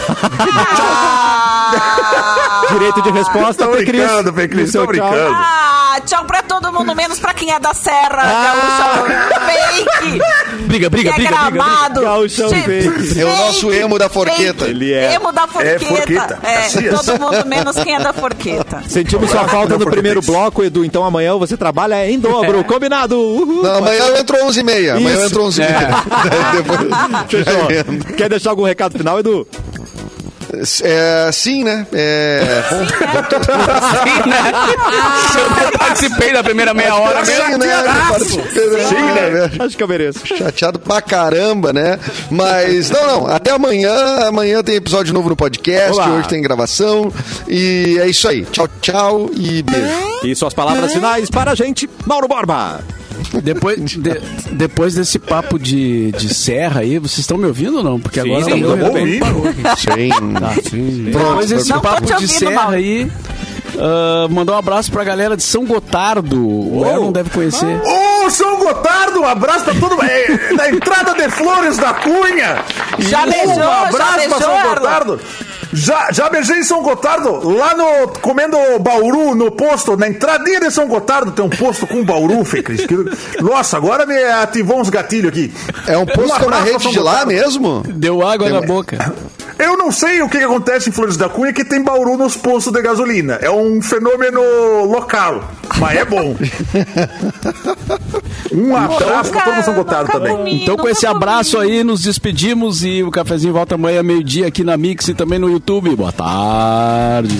Ah, Direito de resposta, Tô Fê Cris. brincando, Fê Cris, tô tchau. brincando. Ah, tchau pra todo mundo, menos pra quem é da Serra, Ah. fake. Briga, briga, que é briga, briga, briga. gramado. Gaúchão Che- fake. É o nosso emo da forqueta. Ele é. Emo da forqueta. forqueta, É, Caxias. todo mundo menos quem é da forqueta. Sentimos sua falta no primeiro bloco, Edu. Então amanhã você trabalha em dobro. Combinado. Uhul. Não, amanhã eu entro 11h30. Amanhã eu entro 11h30. *laughs* Depois- Fechou. Quer deixar algum recado final, Edu? É, sim, né? É, bom, Sim, né? Eu participei da primeira meia hora mesmo. sim, né? Sim, né? Acho que eu mereço. Chateado pra caramba, né? Mas, não, não. Até amanhã. Amanhã tem episódio novo no podcast. Olá. Hoje tem gravação. E é isso aí. Tchau, tchau e beijo. E suas palavras finais para a gente, Mauro Borba. Depois, *laughs* de- depois desse papo de, de serra aí, vocês estão me ouvindo ou não? Porque agora sim, o meu vamos retorno ouvir. parou aqui. Sim. Depois desse papo de ouvindo, serra Mauro. aí, ah, mandar um abraço pra galera de São Gotardo. O Elon deve conhecer. Ô, São Gotardo, um abraço pra todo mundo. É, na entrada de Flores da Cunha. Já Um beijou, já abraço pra beijou, São Erlon? Gotardo. Já, já beijei em São Gotardo, lá no. comendo bauru no posto, na entradinha de São Gotardo tem um posto com bauru, *laughs* Fê Cris. que- Nossa, agora me ativou uns gatilhos aqui. É um posto que é abraço pra rede de lá mesmo? Deu água na boca. Eu não sei o que que acontece em Flores da Cunha que tem bauru nos postos de gasolina. É um fenômeno local, mas é bom. *laughs* Um abraço pra todo São Gotardo também. comi, Então, com esse abraço comi. aí, nos despedimos e o cafezinho volta amanhã, meio-dia, aqui na Mix e também no YouTube. Boa tarde.